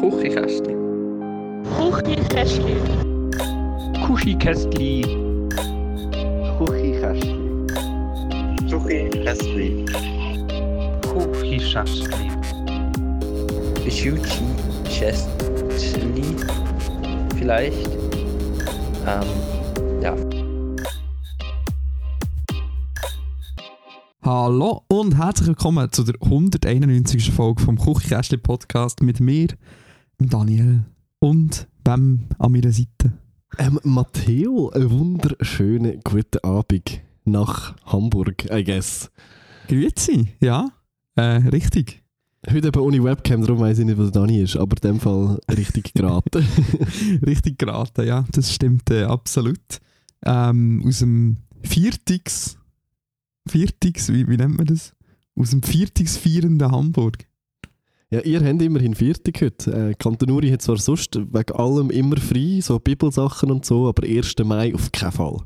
Kuchikästli. Kuchikästli. Kuchikästli. Kuchikästli. Kuchikästli. Kuchikästli. Schuchi Chestli. Vielleicht. Ähm, ja. Hallo und herzlich willkommen zu der 191. Folge vom Küchenkästli Podcast mit mir, Daniel und wem an meiner Seite. Ähm, Matteo, einen wunderschönen guten Abend nach Hamburg, I guess. Grüezi, ja, äh, richtig. Heute eben ohne Webcam, darum weiss ich nicht, der Dani ist, aber in dem Fall richtig geraten. richtig geraten, ja, das stimmt äh, absolut. Ähm, aus dem Viertix, Viertix, wie, wie nennt man das? Aus dem Viertix feiernden Hamburg. Ja, ihr habt immerhin Viertig heute. Äh, Kantonuri hat zwar sonst wegen allem immer frei, so Bibelsachen und so, aber 1. Mai auf keinen Fall.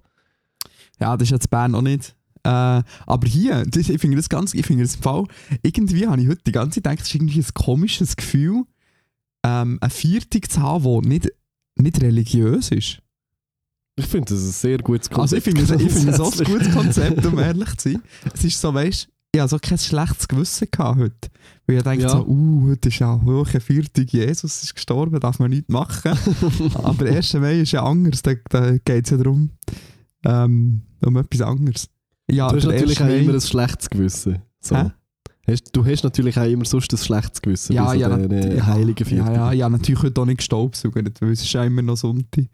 Ja, das ist jetzt Bern auch nicht. Äh, aber hier, das, ich finde das ganz, ich finde das im Fall, irgendwie habe ich heute die ganze Zeit gedacht, es ist irgendwie ein komisches Gefühl, ähm, eine Viertig zu haben, die nicht, nicht religiös ist. Ich finde das ein sehr gutes Also ich Konzept. finde es ich finde es auch ein gutes Konzept, um ehrlich zu sein. Es ist so, weißt hatte so kein schlechtes Gewissen gehabt heute. Weil ich denke Ja. so, uh, heute ist ja hoch Viertig, Jesus ist gestorben, darf man nichts machen. Aber 1. Mai ist ja anders, da, da geht es ja darum, ähm, um etwas anderes. Ja, Du hast natürlich 1. auch immer ein schlechtes Gewissen. So. Hä? Du hast natürlich auch immer sonst ein schlechtes Gewissen Ja, bei so ja, den nat- äh, ja, heiligen ja, ja, ja, natürlich heute auch nicht gestaubsaugert, weil es ist ja immer noch Sonntag.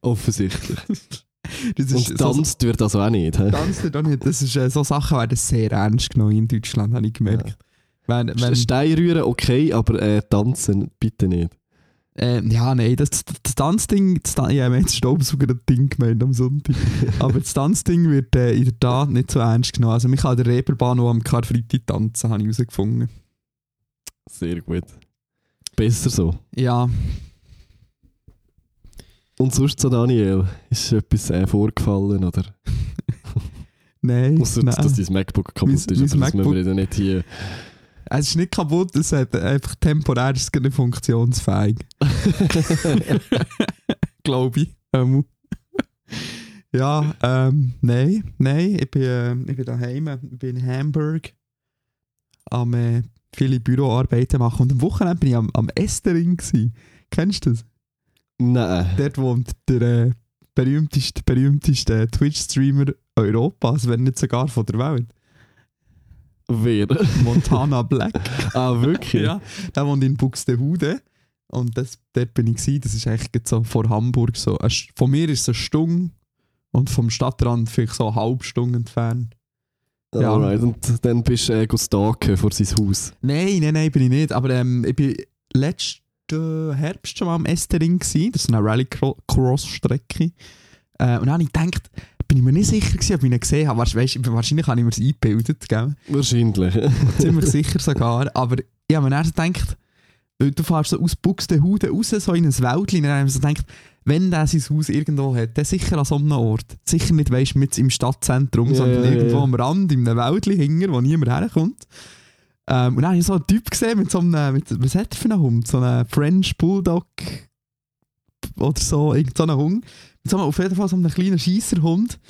Offensichtlich. Das Und tanzt wird also auch nicht. Tanzt ihr doch nicht. Das ist, äh, so Sachen werden sehr ernst genommen in Deutschland, habe ich gemerkt. Wenn, wenn, Stein rühren okay, aber äh, tanzen bitte nicht. ähm, ja, nein, das, das, das Tanzding, das, ja, wir haben das Staubsauger-Ding gemeint am Sonntag. Aber das Tanzding wird äh, in der Tat nicht so ernst genommen. Also, man kann an der Reeperbahn auch am Karfreitag tanzen, habe ich herausgefunden. Sehr gut. Besser so. Ja, Und sonst so, Daniel, ist etwas äh, vorgefallen, oder? nein. Ausser, nein. dass dein MacBook kaputt Mein- ist, mein aber das MacBook- müssen wir nicht hier... Es ist nicht kaputt, es hat einfach temporär ist nicht funktionsfähig. Glaube ich. Ähm. ja, ähm, nein, nein, ich bin, äh, ich bin daheim, ich bin in Hamburg am äh, viele Büroarbeiten machen und am Wochenende bin ich am, am Estering gsi. Kennst du das? Nein. Dort wohnt der äh, berühmteste, berühmteste Twitch-Streamer Europas, wenn nicht sogar von der Welt. Wer? Montana Black. ah, wirklich? Ja, der wohnt in Buxtehude. Und das, dort bin ich gewesen. Das ist eigentlich so vor Hamburg. So. St- Von mir ist es eine Stunde und vom Stadtrand vielleicht so eine halbe Stunde entfernt. Ja. Alright, und dann bist du äh, stalken vor sein Haus. Nein, nein, nein, bin ich nicht. Aber ähm, ich bin letzten Herbst schon mal am Estering gewesen. Das ist eine Rallycross-Strecke. Äh, und dann habe ich gedacht, bin ich mir nicht sicher gewesen, ob ich ihn gesehen habe. Weisst- wahrscheinlich habe ich mir das eingebildet, gell? Wahrscheinlich. ziemlich sicher sogar. Aber ich habe mir dann gedacht, du fährst so aus Buxtehude raus, so in ein Wäldchen, dann habe ich so gedacht, wenn der sein Haus irgendwo hat, dann sicher an so einem Ort. Sicher nicht, weißt du, mit im Stadtzentrum, Ja, sondern ja, irgendwo ja. am Rand, in einem Wäldchen hinger, wo niemand herkommt. Ähm, und dann habe ich so einen Typ gesehen mit so einem, mit, was hat er für einen Hund? So einen French Bulldog oder so, irgend so einen Hund. Mit so einem, auf jeden Fall so einem kleinen Scheisserhund.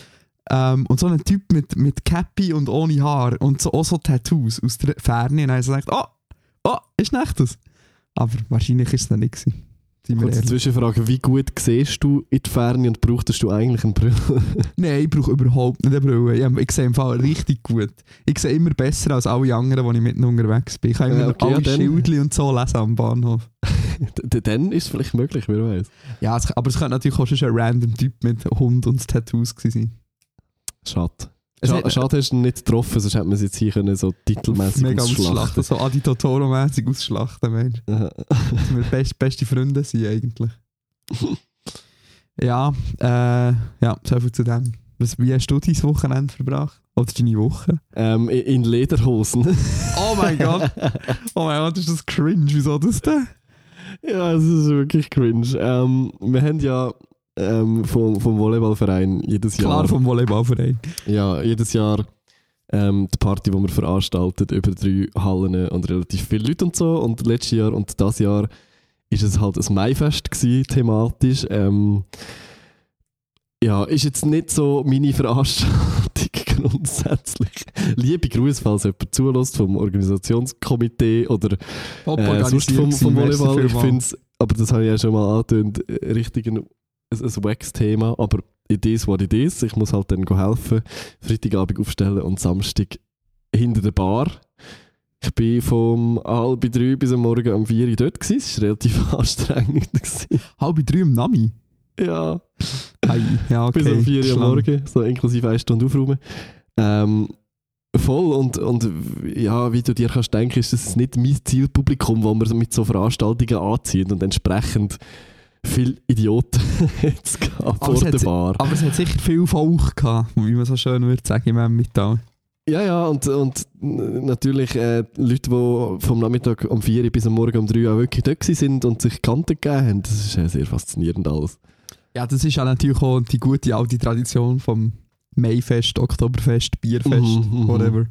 Ähm, und so ein Typ mit, mit Cappy und ohne Haar und so, auch so Tattoos aus der Ferne. Und dann habe ich gedacht, oh, oh, ist nicht das? Aber wahrscheinlich ist es dann nicht gewesen. Wir Kurze. Zwischenfrage, wie gut siehst du in die Ferne und brauchtest du eigentlich eine Brille? Nein, ich brauche überhaupt nicht eine Brille. Ich, sehe im Fall richtig gut. Ich sehe immer besser als alle anderen, die ich mit ihnen unterwegs bin. Ich kann immer Ja, okay, alle ja, Schildchen und so lesen am Bahnhof. Dann ist es vielleicht möglich, wer weiß. Ja, aber es könnte natürlich auch schon ein random Typ mit Hund und Tattoos sein. Schade. Es Schade, hast du nicht getroffen, sonst hätte man es jetzt hier können, so titelmäßig Mega ausschlachten ausschlachten. So Adi Totoro-mäßig ausschlachten, Mensch. Dass wir best, beste Freunde sind eigentlich. ja, äh, ja, so viel zu dem. Was, wie hast du dein Wochenende verbracht? Oder deine Woche? ähm, in- in Lederhosen. Oh mein Gott! Oh mein Gott, ist das cringe. Wieso das denn? ja, es ist wirklich cringe. Ähm, wir haben ja ähm, vom, vom Volleyballverein jedes Jahr... Klar vom Volleyballverein. Ja, jedes Jahr ähm, die Party, die wir veranstaltet, über drei Hallen und relativ viele Leute und so. Und letztes Jahr und das Jahr ist es halt ein Maifest gewesen, thematisch. Ähm, ja, ist jetzt nicht so meine Veranstaltung grundsätzlich. Liebe Grüße, falls jemand zulässt vom Organisationskomitee oder äh, sonst vom, vom Volleyball. Ich finde es, aber das habe ich ja schon mal angetönt, äh, richtig ein, ein, ein Wax-Thema. Aber it is what it is. Ich muss halt dann helfen, Freitagabend aufstellen und Samstag hinter der Bar. Ich bin vom halb drei bis am Morgen um vier Uhr dort gewesen. Es war relativ anstrengend. gewesen. Halb drei im Nami. ja, Ei, ja, okay. bis um vier Uhr am. Morgen, so inklusive eine Stunde aufräumen. Ähm, voll und, und ja, wie du dir kannst denken, ist das nicht mein Zielpublikum, wo wir mit so Veranstaltungen anziehen und entsprechend viele Idioten jetzt gehen Aber vor es der Bar. Aber es hat sicher viel Volk gehabt, wie man so schön würde sagen im Emmental. Ja, ja, und, und natürlich äh, Leute, die vom Nachmittag um 4 Uhr bis am Morgen um 3 Uhr auch wirklich dort sind und sich Kanten gegeben haben, das ist äh, sehr faszinierend alles. Ja, das ist ja natürlich auch die gute alte Tradition vom Maifest, Oktoberfest, Bierfest, Mhm, mhm. whatever.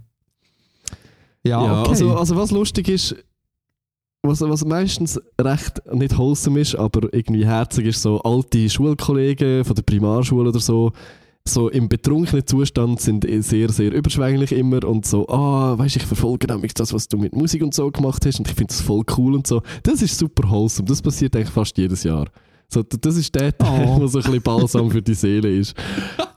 Ja, Ja, okay. also, also was lustig ist, was, was meistens recht nicht wholesome ist, aber irgendwie herzig ist, so alte Schulkollegen von der Primarschule oder so, so im betrunkenen Zustand sind eh sehr, sehr überschwänglich immer und so, ah, weißt ich verfolge nämlich das, was du mit Musik und so gemacht hast und ich finde das voll cool und so. Das ist super wholesome, das passiert eigentlich fast jedes Jahr. So, das ist der Teil, Oh. der so ein bisschen Balsam für die Seele ist.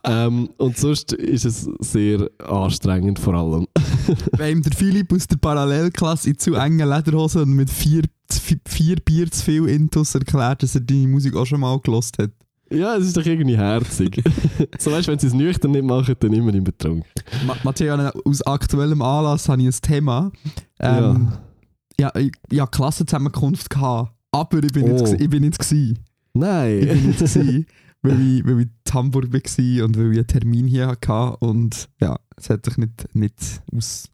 ähm, und sonst ist es sehr anstrengend vor allem. Wenn ihm der Philipp aus der Parallelklasse in zu engen Lederhosen und mit vier, vier Bier zu viel Intus erklärt, dass er deine Musik auch schon mal gelost hat. Ja, es ist doch irgendwie herzig. so weißt wenn sie es nüchtern nicht machen, dann immer im Betrunk. Ma Matteo, aus aktuellem Anlass habe ich ein Thema. Ähm, ja. ich, ich hatte Klassenzusammenkunft, gehabt, aber ich bin, nicht, Oh. gsi- ich bin nicht gsi. Ich Nein. bin nicht weil ich, weil ich in Hamburg war und weil ich einen Termin hier hatte und ja, es hat sich nicht, nicht aus...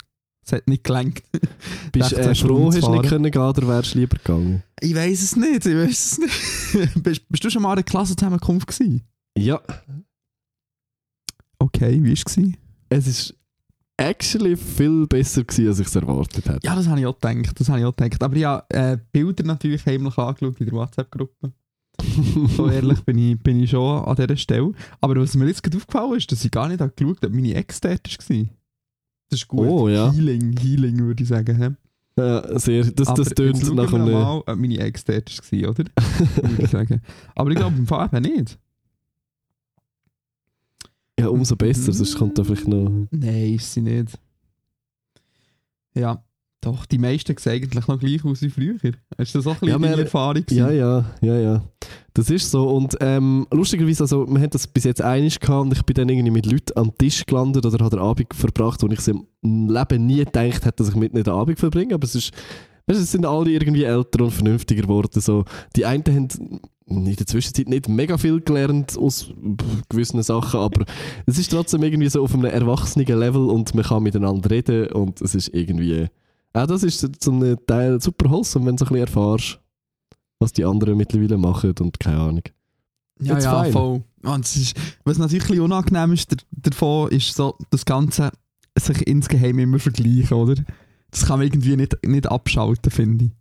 Es hat nicht gelangt. Bist du 16 äh, froh, hast du nicht können gehen oder wärst du lieber gegangen? Ich weiß es nicht, ich weiß es nicht. bist, bist du schon mal an einer Klassenzusammenkunft gewesen? Ja. Okay, wie war es? Es ist actually viel besser gewesen, als ich es erwartet hätte. Ja, das habe ich auch gedacht, das habe ich auch gedacht. Aber habe äh, Bilder natürlich heimlich angeschaut in der WhatsApp-Gruppe. So ehrlich bin ich, bin ich schon an dieser Stelle. Aber was mir jetzt gerade aufgefallen ist, dass ich gar nicht habe geschaut habe, ob meine Ex dort war. Das ist gut. Oh, ja. Healing, Healing würde ich sagen. hä? Ja, sehr. Das, Aber das tönt nach einem... mal, ob meine Ex dort war, oder? würde ich sagen. Aber ich glaube im Fall eben nicht. Ja, umso besser, sonst kommt da vielleicht noch... Nein, ist sie nicht. Ja, doch, die meisten sehen eigentlich noch gleich aus wie früher. Ist das auch ein bisschen Ja, wir- Erfahrung? Ja, gewesen? ja, ja, ja. Das ist so. Und ähm, lustigerweise, also, wir haben das bis jetzt einig gehabt und ich bin dann irgendwie mit Leuten am Tisch gelandet oder habe den Abend verbracht, wo ich im Leben nie gedacht hätte, dass ich mit ihnen den Abend verbringe. Aber es ist, weißt, du, es sind alle irgendwie älter und vernünftiger geworden. So. Die einen haben in der Zwischenzeit nicht mega viel gelernt aus gewissen Sachen, aber es ist trotzdem irgendwie so auf einem erwachsenen Level und man kann miteinander reden und es ist irgendwie... Auch das ist so ein Teil super wholesome, wenn du so ein bisschen erfährst was die anderen mittlerweile machen und keine Ahnung. Ja, It's ja, fine. voll. Und ist, was natürlich ein unangenehm ist der- davon, ist so das Ganze sich insgeheim immer vergleichen, oder? Das kann man irgendwie nicht, nicht abschalten, finde ich.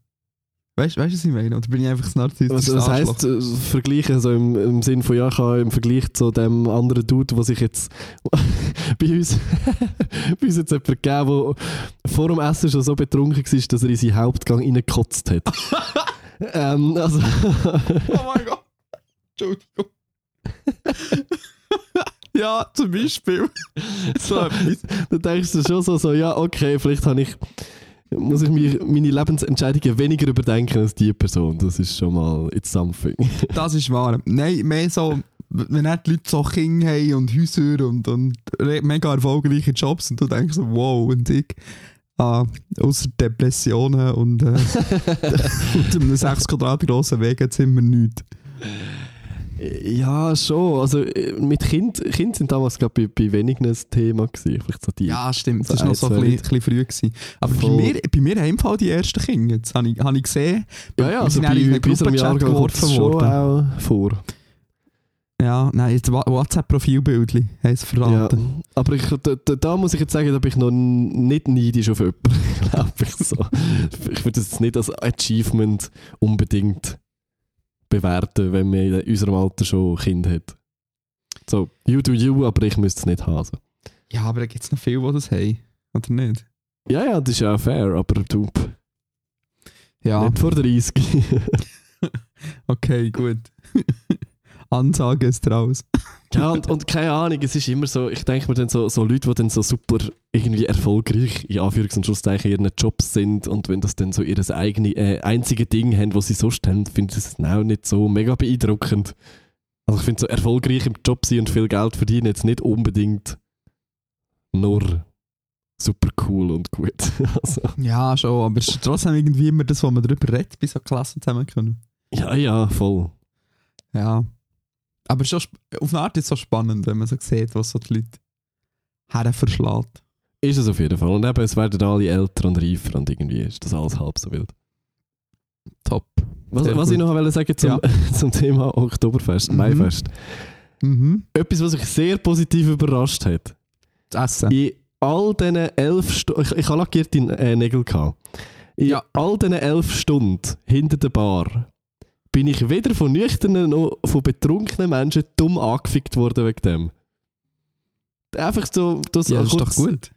Weißt du, weißt, was ich meine? Oder bin ich einfach das Was, narzisstische was heisst äh, vergleichen, so im, im Sinn von ja, ich habe im Vergleich zu dem anderen Dude, der sich jetzt bei uns, bei uns jetzt jemand gegeben, der vor dem Essen schon so betrunken war, dass er in seinen Hauptgang reingekotzt hat. ähm, also, Oh mein Gott. Entschuldigung. ja, zum Beispiel. so etwas. da denkst du schon so, so, ja, okay, vielleicht habe ich, muss ich mich, meine Lebensentscheidungen weniger überdenken als die Person. Das ist schon mal, it's something. Das ist wahr. Nein, mehr so, wenn die Leute so Kinder haben und Häuser und, und mega erfolgreiche Jobs und du denkst so, wow, und ich, ah, außer Depressionen und, äh, und einem 6 Quadrat grossen Weg jetzt immer nichts. Ja, schon. Also äh, mit Kind, Kind sind damals glaube ich bei wenigen ein Thema gewesen. Vielleicht so die. Ja, stimmt. So Das war noch so ein bisschen, bisschen früh. Gewesen. Aber bei mir, bei mir haben im Fall die ersten Kinder. Jetzt habe ich, habe ich gesehen. ja, ja, also sind bei, in einen bei unserem kommt geworfen es schon worden. auch vor. Ja, nein, jetzt WhatsApp-Profilbildchen haben Ja. verraten. Aber ich, da, da, muss ich jetzt sagen, da bin ich noch nicht neidisch auf jemanden, glaube ich so. Ich würde das jetzt nicht als Achievement unbedingt bewerten, wenn man in unserem Alter schon Kind hat. So, you do you, aber ich müsste es nicht haben. Ja, aber da gibt es noch viele, die das haben. Oder nicht? Ja, ja, das ist ja fair, aber du, Ja, nicht vor 30. okay, gut. Ansage ist raus. Ja, und, und keine Ahnung, es ist immer so, ich denke mir dann so, so Leute, die dann so super irgendwie erfolgreich in Anführungs- und Schlusszeichen ihren Jobs sind und wenn das dann so ihr eigene, äh, einzige Ding haben, was sie sonst haben, finde ich das auch nicht so mega beeindruckend. Also ich finde so erfolgreich im Job sein und viel Geld verdienen jetzt nicht unbedingt nur super cool und gut. also, Ja, schon, aber es ist trotzdem irgendwie immer das, was man darüber redet, bei so Klassen zusammenkommen. ja, ja, voll. Ja. Aber schon, sp- auf eine Art ist es so spannend, wenn man so sieht, was so die Leute her verschlägt. Ist es auf jeden Fall. Und eben, es werden alle älter und reifer und irgendwie ist das alles halb so wild. Top. Was, was ich noch wollte sagen zum, zum Thema Oktoberfest, Mhm. Maifest. Mhm. Etwas, was mich sehr positiv überrascht hat. Das Essen. In all diesen elf Stunden, ich, ich habe lackierte äh, Nägel gehabt. In Ja. all diesen elf Stunden hinter der Bar bin ich weder von nüchternen noch von betrunkenen Menschen dumm angefickt worden wegen dem. Einfach so, das ja, das ist doch gut.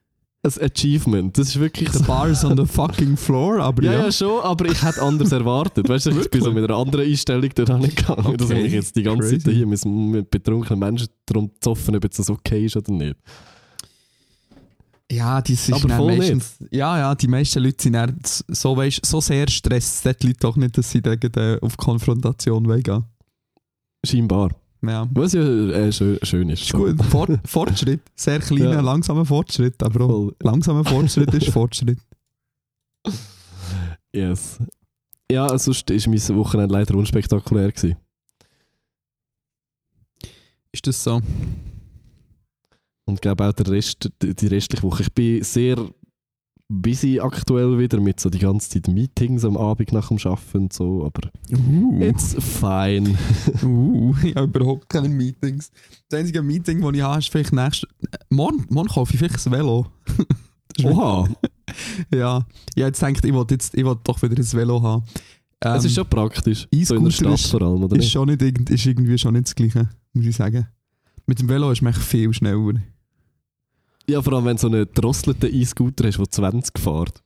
ein Achievement. Das ist wirklich The so. bar is on the fucking floor, aber Ja, ja. ja, schon, aber ich hätte anders erwartet. Weißt du, ich bin so mit einer anderen Einstellung dort hingegangen. Dass Okay, ich jetzt die ganze crazy. Zeit hier mit, mit betrunkenen Menschen darum zoffen, ob jetzt das okay ist oder nicht. Ja, die sind Aber voll meistens, Ja, ja, die meisten Leute sind dann so, weißt, so sehr stresst die Leute doch nicht, dass sie dann äh, auf Konfrontation gehen. Scheinbar. Ja. Was ja äh, schön, schön ist. Ist gut. For Fortschritt. Sehr kleiner, Ja. langsamer Fortschritt, aber auch langsamer Fortschritt ist Fortschritt. Yes. Ja, sonst war mein Wochenende leider unspektakulär. Gewesen. Ist das so? Und ich glaube auch der Rest, die restliche Woche. Ich bin sehr busy aktuell wieder mit so die ganze Zeit Meetings am Abend nach dem Arbeiten und so, aber Uh. it's fine. Uh, ich habe überhaupt keine Meetings. Das einzige Meeting, das ich habe, ist vielleicht nächstes... Morgen, morgen kaufe ich vielleicht ein Velo. Das ist Oha, Ja, habe jetzt gedacht, ich wollte jetzt, ich wollte doch wieder ein Velo haben. Ähm, es ist schon praktisch. So in der Stadt ist- vor allem, oder ist, nicht? schon nicht, ist irgendwie schon nicht das Gleiche, muss ich sagen. Mit dem Velo ist man viel schneller. Ja, vor allem wenn du so einen drosselten E-Scooter hast, der 20 fährt.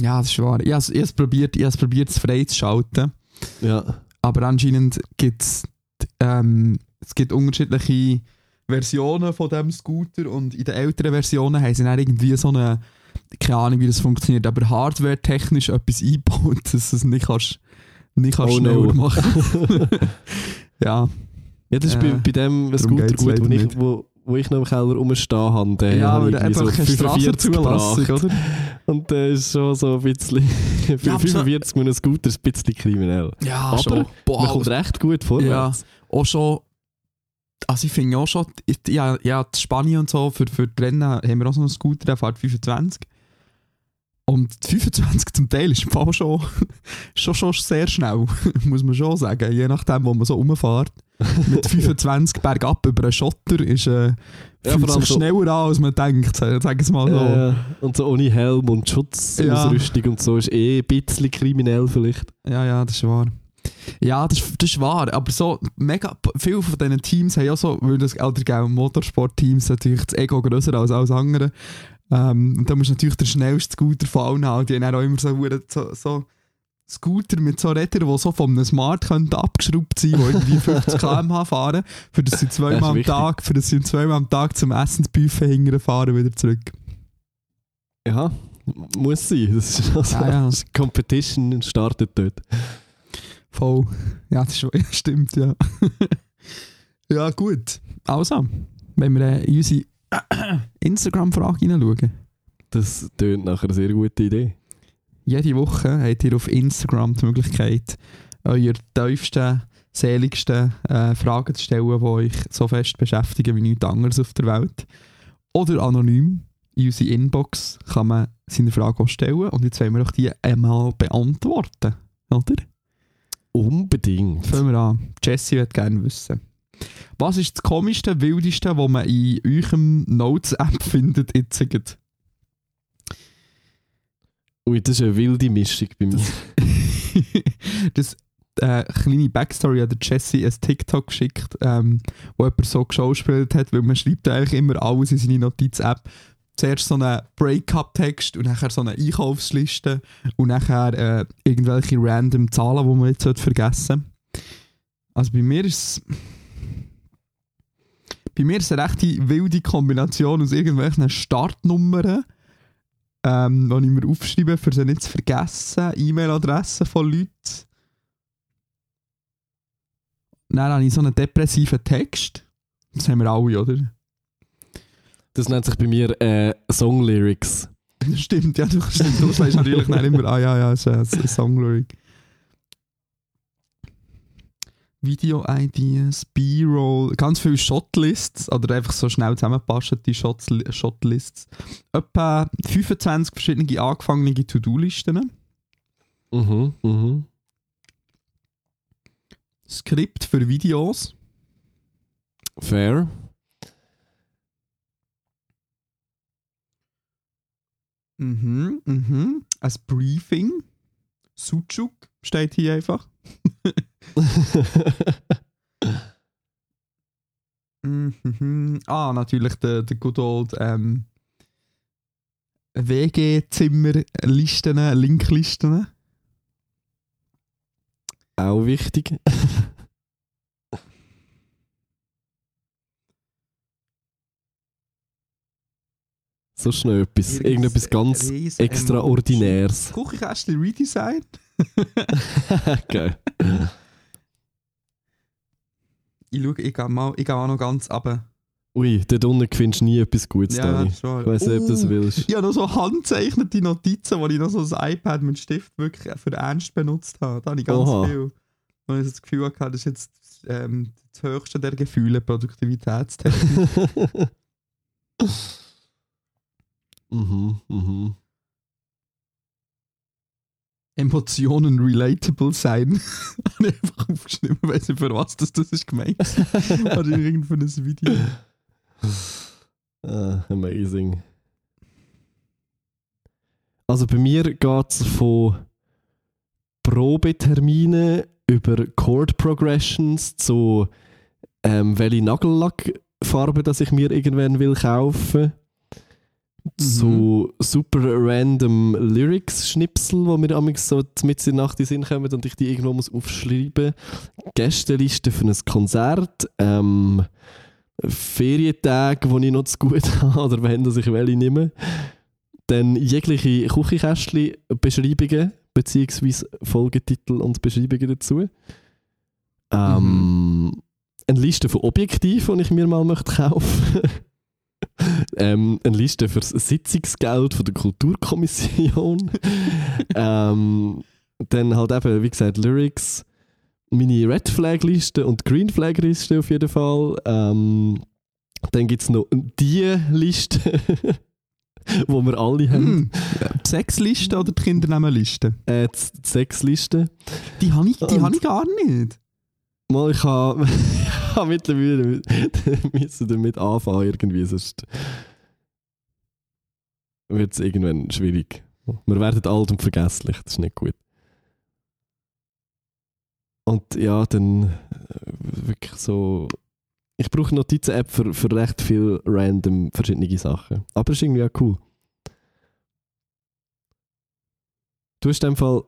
Ja, das ist wahr. Ich habe es- es probiert, ich es probiert, es frei zu schalten. Ja. Aber anscheinend gibt es ähm, es gibt unterschiedliche Versionen von dem Scooter und in den älteren Versionen haben sie dann irgendwie so eine, keine Ahnung wie das funktioniert, aber hardware-technisch etwas eingebaut, dass du es nicht kannst, nicht kannst Oh schneller no. machen. ja, Ja, das ist bei, Äh, bei dem darum Scooter gut, wo ich, nicht. wo, wo ich noch im Keller rumstehen habe. Den ja habe aber ich irgendwie einfach keine 45 Strassenzulassung, gebracht. oder? Und der ist schon so ein bisschen... Für Ja, aber so- 45 mit einem Scooter ist ein bisschen kriminell. Ja, Aber schon. Man Boah, kommt recht gut vorwärts. auch schon. Also ich finde auch schon, ja, ja, die Spanien und so, für, für die Rennen haben wir auch so einen Scooter, der fährt 25. Und die 25 zum Teil ist im Fall schon, schon, schon sehr schnell, muss man schon sagen. Je nachdem, wo man so rumfährt. Mit 25 bergab über einen Schotter ist äh, Ja, fühlt sich so- schneller an, als man denkt. Sag es mal so. Äh, und so ohne Helm und Schutzausrüstung und so ist eh ein bisschen kriminell vielleicht. Ja, ja, das ist wahr. Ja, das, ist- das ist wahr. Aber so mega, viele von diesen Teams haben ja so, weil das gell, Motorsport-Teams natürlich das Ego grösser als alles andere. Ähm, und da musst du natürlich der schnellste Scooter von allen haben. Die haben auch immer so, so, so Scooter mit so Rädern, die so von einem Smart könnten abgeschraubt sein, die irgendwie 50 km/h fahren, für das sie zweimal am wichtig. Tag, für das sie zweimal am Tag zum Essensbuffet hingern fahren wieder zurück. Ja, muss sein. Das ist also, Ja, ja. das Competition startet dort. Voll. Ja, das ist, stimmt, ja. ja, gut. Also, wenn wir äh, in unsere Instagram-Frage hineinschauen. Das tönt nach einer sehr guten Idee. Jede Woche habt ihr auf Instagram die Möglichkeit, eure tiefsten, seligsten äh, Fragen zu stellen, die euch so fest beschäftigen wie nichts anderes auf der Welt. Oder anonym in unsere Inbox kann man seine Frage auch stellen und jetzt wollen wir auch die einmal beantworten. Oder? Unbedingt. Fangen wir an. Jesse wird gerne wissen. Was ist das komischste, wildeste, was man in eurem Notes-App findet? Jetzt? Ui, das ist eine wilde Mischung bei mir. das, äh, kleine Backstory an der Jesse ein TikTok geschickt, ähm, wo jemand so geschauspielt hat, weil man schreibt eigentlich immer alles in seine Notiz-App. Zuerst so einen Breakup-Text und nachher so eine Einkaufsliste und nachher äh, irgendwelche random Zahlen, die man jetzt sollte vergessen Also bei mir ist es... Bei mir ist es eine recht wilde Kombination aus irgendwelchen Startnummern, ähm, die ich mir aufschreibe, für sie nicht zu vergessen, E-Mail-Adressen von Leuten. Dann habe ich so einen depressiven Text. Das haben wir alle, oder? Das nennt sich bei mir äh, Song-Lyrics. Stimmt, ja, du, stimmt, du sagst natürlich dann immer, ah ja, ja, ist ein Song-Lyric. Video-Ideas, B-Roll, ganz viele Shotlists oder einfach so schnell zusammengepasste Shots, Shotlists. Etwa 25 verschiedene angefangene To-Do-Listen. Mhm, mhm. Skript für Videos. Fair. Mhm, mhm. Ein Briefing. Sucuk steht hier einfach. Ah, natürlich der, der good old ähm, WG-Zimmer-Listen, Linklisten. Auch wichtig. so schnell etwas. Irgendetwas ganz riesen Extraordinäres. Emoji. Küchenkästchen Redesign. Geil. Ich schaue, ich gehe mal, ich gehe auch noch ganz runter. Ui, dort unten findest du nie etwas Gutes, Dani. schon. Ich weiss nicht, ob du das Oh, willst. Ich habe noch so handzeichnete Notizen, wo ich noch so ein iPad mit Stift wirklich für ernst benutzt habe. Da habe ich ganz Oha. viel. Und ich das Gefühl hatte, das ist jetzt ähm, das höchste der Gefühle, Produktivitätstechnik. mhm, mhm. Emotionen relatable sein. habe ich einfach aufgeschrieben, weiss nicht für was das, das ist gemeint. Oder irgend für ein Video. Ah, amazing. Also bei mir geht es von Probeterminen über Chord Progressions zu ähm, welche Nagellackfarbe, dass ich mir irgendwann will kaufen. Zu super random Lyrics-Schnipsel, wo mir amigs so mit in der Nacht in den Sinn kommen und ich die irgendwo muss aufschreiben. Gästeliste für ein Konzert. Ähm, Ferientage, die ich noch zu gut habe oder wenn dass ich welche nehme. Dann jegliche Küchenkästchen-Beschreibungen beziehungsweise Folgetitel und Beschreibungen dazu. Ähm, Eine Liste von Objektiven, die ich mir mal möchte kaufen ähm, Eine Liste für das Sitzungsgeld von der Kulturkommission. ähm, dann halt eben, wie gesagt, Lyrics meine Red Flag Liste und Green Flag Liste auf jeden Fall. Ähm, dann gibt es noch die Liste, wo wir alle haben. Hm. Die Sexliste oder die Kindernamenliste? Äh, die Sexliste. Die habe ich, die habe ich gar nicht. Mal, ich habe habe mittlerweile mit- müssen damit anfangen irgendwie, sonst wird es irgendwann schwierig. Wir werden alt und vergesslich, das ist nicht gut. Und ja, dann äh, wirklich so. Ich brauche eine Notizen-App für, für recht viel random verschiedene Sachen. Aber es ist irgendwie auch cool. Du hast in dem Fall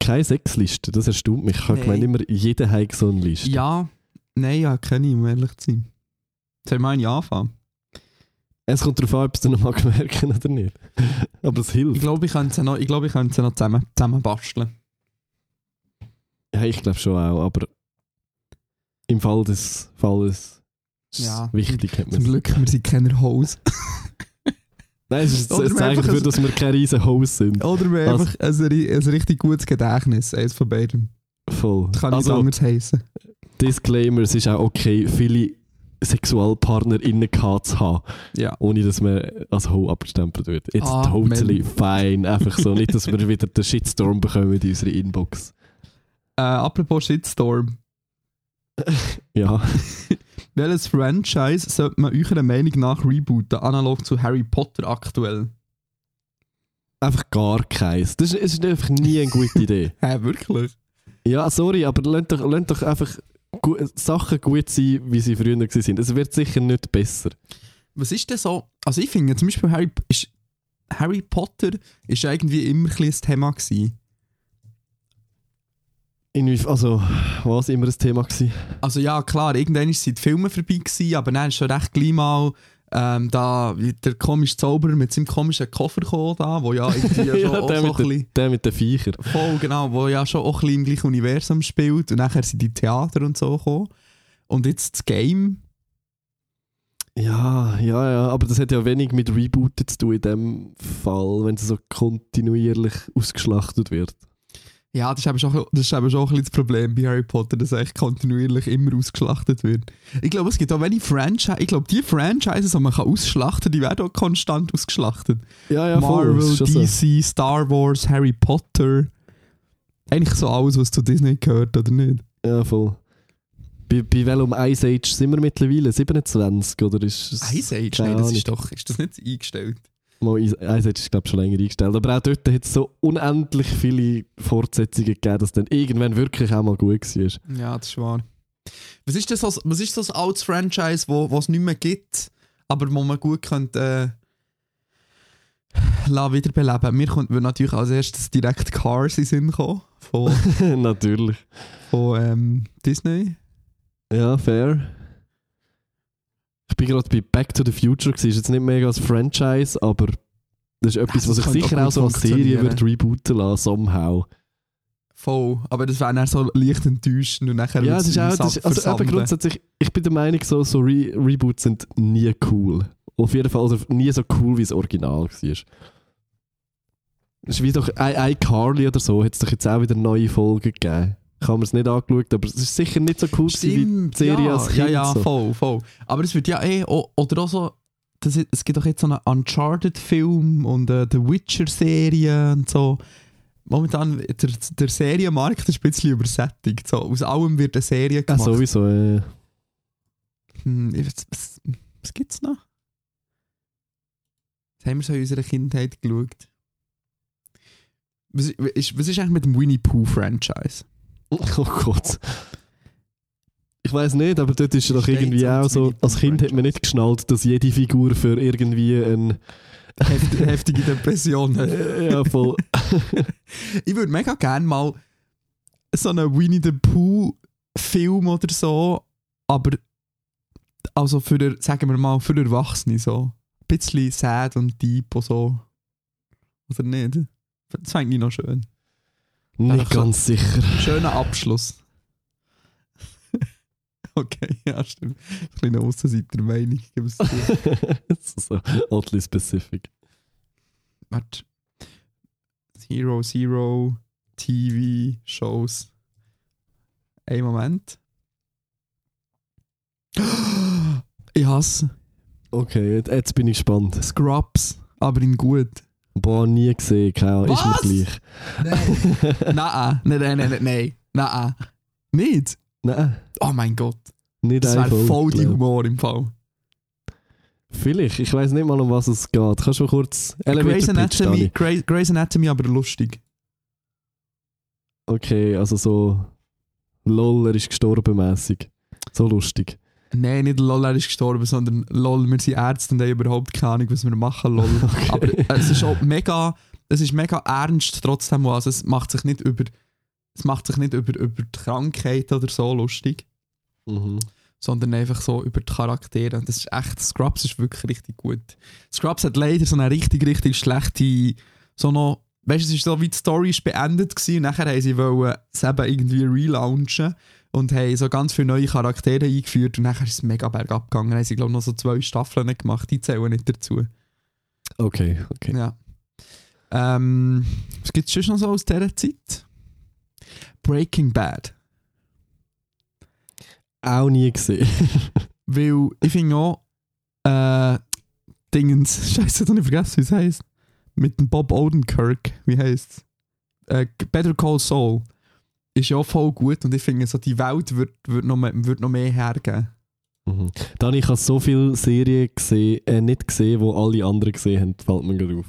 keine Sexliste, das erstaunt mich. Ich habe gemeint, immer jeder hat so eine Liste. Ja, nein, ja, kenne ich, um ehrlich zu sein. Soll ich mal eine anfangen? Es kommt darauf an, ob du es noch mal merken oder nicht. Aber es Ich hilft. glaube, ich könnte sie noch, ich glaube, ich könnte sie noch zusammen, zusammen basteln. Ja, ich glaube schon auch, aber im Fall des Falles ist es Ja, wichtig. Hat Zum. Glück, wir sind keine Hoes. Nein, es ist ein Zeichen dafür, dass wir keine riesen Hoes sind. Oder wir Also- einfach ein, ein richtig gutes Gedächtnis, eines von beidem. Voll. Das kann nicht also, anders heißen. Disclaimer, es ist auch okay, viele SexualpartnerInnen zu haben, Ja. ohne dass man als Ho abgestempelt wird. It's Ah, totally fine. Einfach so, nicht, dass wir wieder den Shitstorm bekommen in unsere Inbox. Äh, apropos Shitstorm. Ja. Welches Franchise sollte man eurer Meinung nach rebooten, analog zu Harry Potter aktuell? Einfach gar keins. Das ist, einfach nie eine gute Idee. Hä, wirklich? Ja, sorry, aber lasst doch, lasst doch einfach gu Sachen gut sein, wie sie früher waren. Es wird sicher nicht besser. Was ist denn so? Also ich finde zum Beispiel Harry, ist, Harry Potter ist irgendwie immer ein ein Thema gewesen. Inwief also, was immer ein Thema gewesen? Also ja, klar, irgendwann sind die Filme vorbei gewesen, aber dann ist schon recht gleich mal ähm, da der komische Zauberer mit seinem komischen Koffer gekommen, da, wo ja irgendwie schon ja, auch der, so mit bisschen, der mit den Viechern. voll genau, wo ja schon auch ein bisschen im gleichen Universum spielt und nachher sind die Theater und so gekommen. Und jetzt das Game, Ja, ja, ja, aber das hat ja wenig mit Rebooten zu tun in dem Fall, wenn es so kontinuierlich ausgeschlachtet wird. Ja, das ist eben schon, das ist eben schon ein bisschen das Problem bei Harry Potter, dass echt kontinuierlich immer ausgeschlachtet wird. Ich glaube, es gibt auch wenig Franchise, ich glaube, die Franchises, die man kann ausschlachten die werden auch konstant ausgeschlachtet. Ja, ja, Marvel, voll, schon so. DC, Star Wars, Harry Potter. Eigentlich so alles, was zu Disney gehört, oder nicht? Ja, voll. Bei, bei welchem Ice Age sind wir mittlerweile? 27 oder ist es... Ice Age? Nein, das ist doch, ist das nicht eingestellt? Age ist glaube ich schon länger eingestellt. Aber auch dort hat es so unendlich viele Fortsetzungen gegeben, dass dann irgendwann wirklich auch mal gut war. Ja, das ist wahr. Was ist das, als- was ist das altes Franchise, wo es nicht mehr gibt, aber wo man gut könnte äh, wiederbeleben? Mir kommt natürlich als erstes direkt Cars in Sinn kommen, von, Natürlich. von ähm, Disney. Ja, fair. Ich bin gerade bei Back to the Future, gewesen. ist jetzt nicht mega als Franchise, aber das ist etwas, das was ich sicher auch so als Serie wird rebooten lassen, somehow. Voll, aber das wäre dann so leicht enttäuschend und nachher Ja, es ist auch, das ist, Sack also eben grundsätzlich, ich bin der Meinung, so, so Re Reboots sind nie cool. Auf jeden Fall, oder nie so cool, wie das Original war. Es ist wie doch iCarly oder so, hat es doch jetzt auch wieder neue Folgen gegeben. Ich habe mir es nicht angeschaut, aber es ist sicher nicht so cool gewesen wie Stimmt, die Serie ja, als Kind. Ja, ja, voll, voll. Aber es wird ja eh, oder auch so, das, es gibt doch jetzt so einen Uncharted-Film und äh, The Witcher-Serie und so. Momentan, der, der Serienmarkt ist ein bisschen übersättigt. So, aus allem wird eine Serie Ja, gemacht. sowieso. Äh, Hm, was, was, was gibt's noch? Was haben wir so in unserer Kindheit geschaut? Was ist, was ist eigentlich mit dem Winnie Pooh-Franchise? oh Gott. Ich weiß nicht, aber dort ist doch Steht irgendwie auch so, als Kind hat man nicht geschnallt, dass jede Figur für irgendwie ein... Heft, heftige Depression hat. ja, voll. Ich würde mega gerne mal so einen Winnie the Pooh Film oder so, aber also für, sagen wir mal, für Erwachsene so. Ein bisschen sad und deep und so. Oder nicht? Das fände ich noch schön. Nicht Einfach so- ganz sicher. Schöner Abschluss. okay, ja, stimmt. Ein bisschen eine Aussenseiter-Meinung. Ich gebe es zu. so, oddly specific. Warte. Zero Zero TV Shows. Ein Moment. Ich hasse Okay, jetzt, jetzt bin ich gespannt. Scrubs, aber in gut. Boah, nie gesehen, keine Ahnung, ist mir gleich. Nein. nein, nein, nein, nein, nein, nein. Nicht? Nein, Oh mein Gott. nicht Das wäre voll die Humor im Fall. Vielleicht, ich weiß nicht mal, um was es geht. Kannst du mal kurz Grey's Anatomy, Dani? Grey, Grey's Anatomy, aber lustig. Okay, also so lol, er ist gestorben mäßig. So lustig. Nein, nicht lol, er ist gestorben, sondern lol, wir sind Ärzte und haben überhaupt keine Ahnung, was wir machen, lol. Okay. Aber äh, es ist auch mega, es ist mega ernst trotzdem. Also es macht sich nicht über, es macht sich nicht über, über die Krankheit oder so lustig, Mhm. sondern einfach so über die Charaktere. Und das ist echt, Scrubs ist wirklich richtig gut. Scrubs hat leider so eine richtig, richtig schlechte, so noch, weißt du, es ist so wie die Story ist beendet gewesen und nachher haben sie wollen es eben irgendwie relaunchen und haben so ganz viele neue Charaktere eingeführt und nachher ist es mega bergab gegangen. Dann haben sie, glaube ich, noch so zwei Staffeln gemacht, die zählen nicht dazu. Okay, okay. Ja. Ähm, was gibt es sonst noch so aus dieser Zeit? Breaking Bad. Auch nie gesehen. Weil ich finde auch, äh, Dingens, Scheiße, ich habe nicht vergessen, wie es heisst. Mit dem Bob Odenkirk, wie heisst es? Äh, Better Call Saul. Ist ja voll gut und ich finde, so die Welt wird, wird, noch, mehr, wird noch mehr hergeben. Mhm. Dann ich habe so viele Serien gesehen, äh, nicht gesehen, wo alle anderen gesehen haben, fällt mir gerade auf.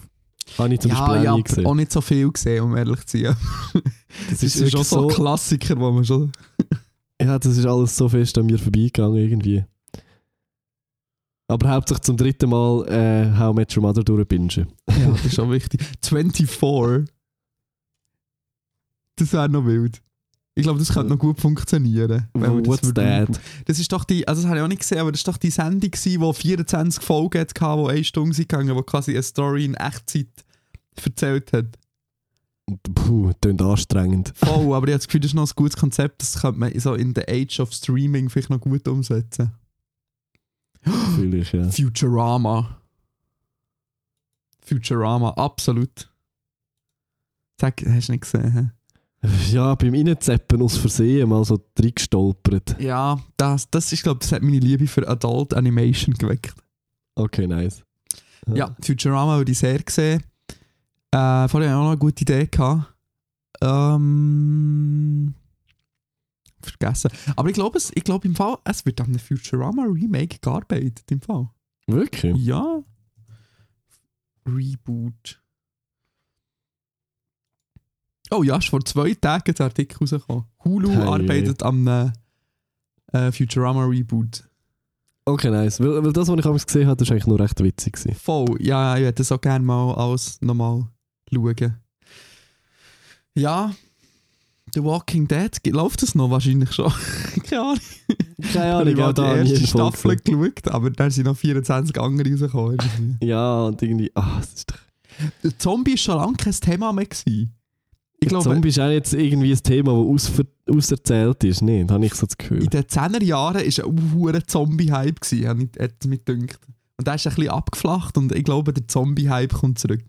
Habe ich zum ja, Beispiel ja, nie gesehen. auch nicht so viel gesehen, um ehrlich zu sein. Das ist, wirklich schon so ein Klassiker, wo man schon... Ja, das ist alles so fest an mir vorbeigegangen irgendwie. Aber hauptsächlich zum dritten Mal äh, How Met Your Mother durchbingen. Ja, das ist schon wichtig. 24. Das wäre noch wild. Ich glaube, das könnte noch gut funktionieren. wenn das What's würden- that? Das ist doch die, also das habe ich auch nicht gesehen, aber das ist doch die Sendung die 24 Folgen hatte, die eine Stunde gegangen, die quasi eine Story in Echtzeit erzählt hat. Puh, klingt anstrengend. Voll, aber ich habe das Gefühl, das ist noch ein gutes Konzept, das könnte man so in der Age of Streaming vielleicht noch gut umsetzen. Vielleicht, ja. Futurama. Futurama, absolut. Sag, hast du nicht gesehen? Ja, beim Reinzeppen aus Versehen mal so reingestolpert. Ja, das, das ist, glaube das hat meine Liebe für Adult Animation geweckt. Okay, nice. Ja, Futurama würde ich sehr gesehen. Äh, vorher hatte ich auch noch eine gute Idee. Gehabt. Ähm, vergessen. Aber ich glaube, es- ich glaube im Fall, es wird an einem Futurama Remake gearbeitet. Im Fall. Wirklich? Ja. Reboot. Oh ja, ist vor zwei Tagen der Artikel rausgekommen. Hulu Hey. arbeitet am äh, äh, Futurama Reboot. Okay, nice. Weil, weil das, was ich damals gesehen habe, das war eigentlich nur recht witzig. Gewesen. Voll, ja, ich würde das auch gerne mal alles nochmal schauen. Ja, The Walking Dead, läuft das noch wahrscheinlich schon? Keine Ahnung. Keine Ahnung, ich habe die erste Staffel geschaut, aber da sind noch 24 andere rausgekommen. Ja, und irgendwie, ah, das ist doch... Der Zombie war schon lange kein Thema mehr. Gewesen. Ich glaube, Zombie ist auch jetzt irgendwie ein Thema, das auserzählt ist, nicht? Habe ich so das Gefühl. in den 10er Jahren war ein Zombie-Hype, hat mir gedacht. Und der ist ein bisschen abgeflacht und ich glaube, der Zombie-Hype kommt zurück.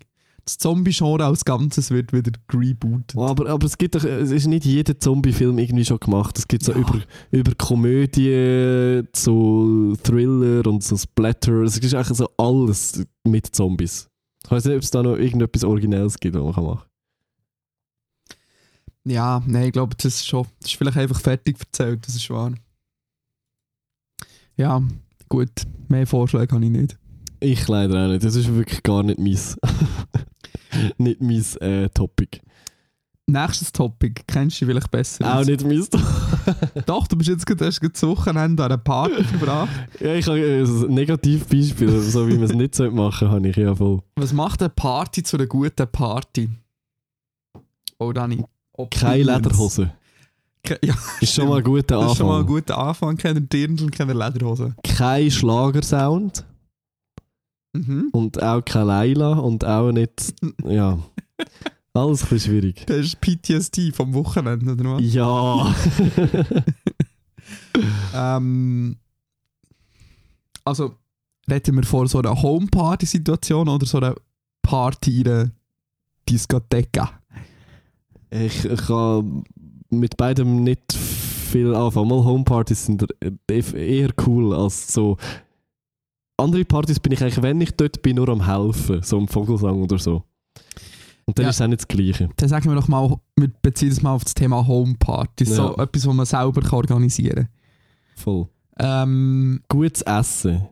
Das Zombie-Genre als Ganzes wird wieder rebootet. Oh, aber, aber es gibt doch, es ist nicht jeder Zombie-Film irgendwie schon gemacht. Es gibt so Ja. über, über Komödie zu Thriller und so Splatter. Es ist eigentlich so alles mit Zombies. Ich weiß nicht, ob es da noch irgendetwas Originelles gibt, was man kann machen Ja, nein, ich glaube, das ist schon. Das ist vielleicht einfach fertig erzählt, das ist wahr. Ja, gut. Mehr Vorschläge habe ich nicht. Ich leider auch nicht. Das ist wirklich gar nicht meins. nicht mein äh, Topic. Nächstes Topic, kennst du vielleicht besser? Auch aus? nicht meins. Doch, du bist jetzt gerade gerade das Wochenende an einer Party verbracht. ja, ich habe äh, ein Negativbeispiel, so wie man es nicht so machen sollte, habe ich ja voll. Was macht eine Party zu einer guten Party? Oh, Dani. Keine. Lederhose. Ke ja, Ist schon mal ein guter das Anfang. ist schon mal ein guter Anfang. Keine Dirndl und keine Lederhose. Kein Schlagersound. Mhm. Und auch keine Leila und auch nicht. Ja. Alles ein bisschen schwierig. Das ist PTSD vom Wochenende, oder was? Ja. Ähm, also, reden wir vor so einer Homeparty-Situation oder so einer Party in einer Diskotheka? Ich, ich kann mit beidem nicht viel anfangen. Mal Homepartys sind eher eher cool als so. Andere Partys bin ich eigentlich, wenn ich dort bin, nur am Helfen. So am Vogelsang oder so. Und dann Ja. ist es auch nicht das Gleiche. Dann sagen wir doch mal, wir beziehen das mal auf das Thema Homeparty. So Ja. etwas, was man selber kann organisieren Voll. kann. Ähm, Gutes Essen.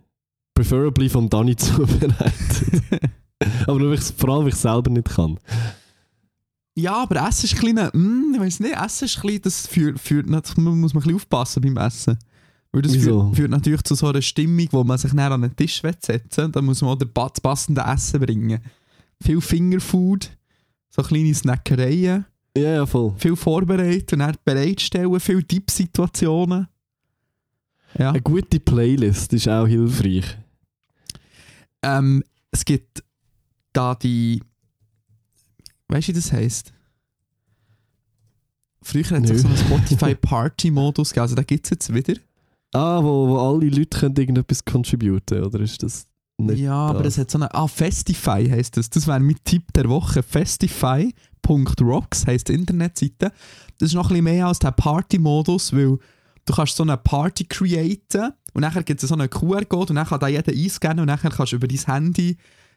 Preferably von Dani zubereitet. Aber nur, vor allem, weil ich es selber nicht kann. Ja, aber Essen ist ein kleiner, mm, ich weiß nicht, Essen ist ein bisschen, das führt, führt nat- man muss man ein bisschen aufpassen beim Essen. Weil das Wieso? führt, führt natürlich zu so einer Stimmung, wo man sich näher an den Tisch setzen will. Da muss man auch das pa- das passende Essen bringen. Viel Fingerfood, so kleine Snackereien, Ja, ja, voll. viel vorbereiten und bereitstellen, viele Tippsituationen. Ja. Eine gute Playlist ist auch hilfreich. Ähm, es gibt da die. Weißt du, wie das heisst? Früher hat es so einen Spotify Party-Modus gegeben, also da gibt es jetzt wieder. Ah, wo, wo alle Leute können irgendetwas contributen, oder ist das nicht ja, aber das? es hat so eine. Ah, Festify heisst das. Das wäre mein Tipp der Woche. Festify.rocks heisst die Internetseite. Das ist noch ein bisschen mehr als der Party-Modus, weil du kannst so eine Party createn und nachher gibt es so einen QR-Code und dann kann da jeder einscannen und nachher kannst du über dein Handy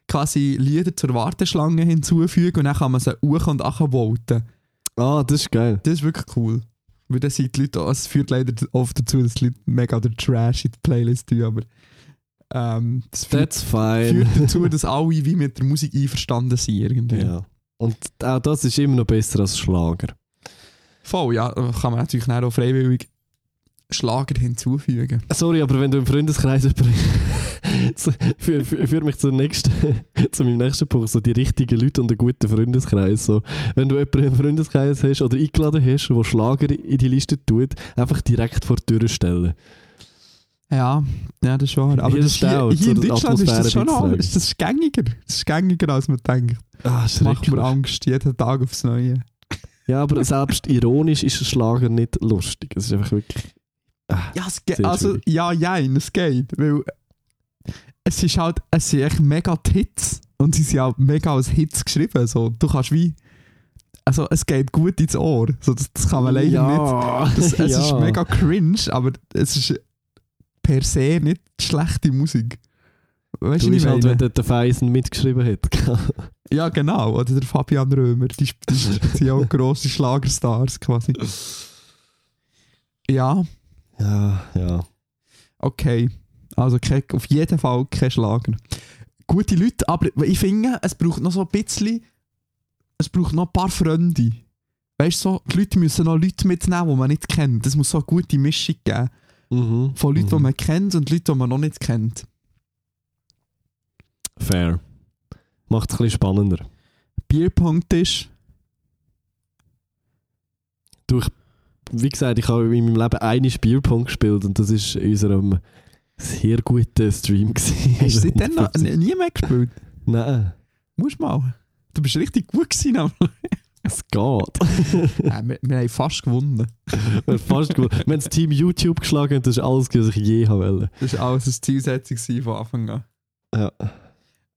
quasi Lieder zur Warteschlange hinzufügen und dann kann man sie hoch und voten. Ah, das ist geil. Das ist wirklich cool. Weil dann sind die Leute, es führt leider oft dazu, dass die Leute mega den Trash in die Playlist tun, aber Ähm, das führt, führt dazu, dass alle wie mit der Musik einverstanden sind. Irgendwie. Ja. Und auch das ist immer noch besser als Schlager. Voll, ja. Kann man natürlich auch freiwillig Schlager hinzufügen. Sorry, aber wenn du im Freundeskreis so, führ, führ, mich zum nächsten, zu meinem nächsten Punkt, so die richtigen Leute und einen guten Freundeskreis. So, wenn du jemanden im Freundeskreis hast oder eingeladen hast, der Schlager in die Liste tut, einfach direkt vor die Tür stellen. Ja, ja, das ist wahr. Aber Hier das hier, staut, hier in Deutschland ist das schon auch, ist das gängiger. Das ist gängiger, als man denkt. Ah, Das macht mir Angst, jeden Tag aufs Neue. Ja, aber selbst ironisch ist ein Schlager nicht lustig. Es ist einfach wirklich. Ah, Ja, es geht, also, schwierig. ja, jein, es geht. Weil es ist halt, es sind echt mega die Hits und sie sind auch mega als Hits geschrieben. So, du kannst wie, also es geht gut ins Ohr. So, das, das kann man leider ja, nicht. Das, es ja. ist mega cringe, aber es ist per se nicht schlechte Musik. Weißt Du ich halt, wenn der, der Feisen mitgeschrieben hat. Ja, genau. Oder der Fabian Römer. Die, die sind auch grosse Schlagerstars quasi. Ja, ja, ja. okay. Also kein, auf jeden Fall kein Schlager. Gute Leute, aber ich finde, es braucht noch so ein bisschen. Es braucht noch ein paar Freunde. Weißt du, so, die Leute müssen noch Leute mitnehmen, die man nicht kennt. Es muss so eine gute Mischung geben. Mhm. Von Leuten, die Mhm. man kennt und Leuten, die man noch nicht kennt. Fair. Macht es ein bisschen spannender. Bierpunkttisch. Wie gesagt, ich habe in meinem Leben einen Spielpunkt gespielt und das war in unserem sehr guten Stream. gewesen. Hast du seitdem noch nie mehr gespielt? Nein, Musst mal. Du bist richtig gut gewesen. aber- es geht. Ja, wir, wir haben fast gewonnen. Wir haben Fast gut. Wir haben das Team YouTube geschlagen und das ist alles, was ich je haben wollte. Das war alles eine Zielsetzung von Anfang an. Ja.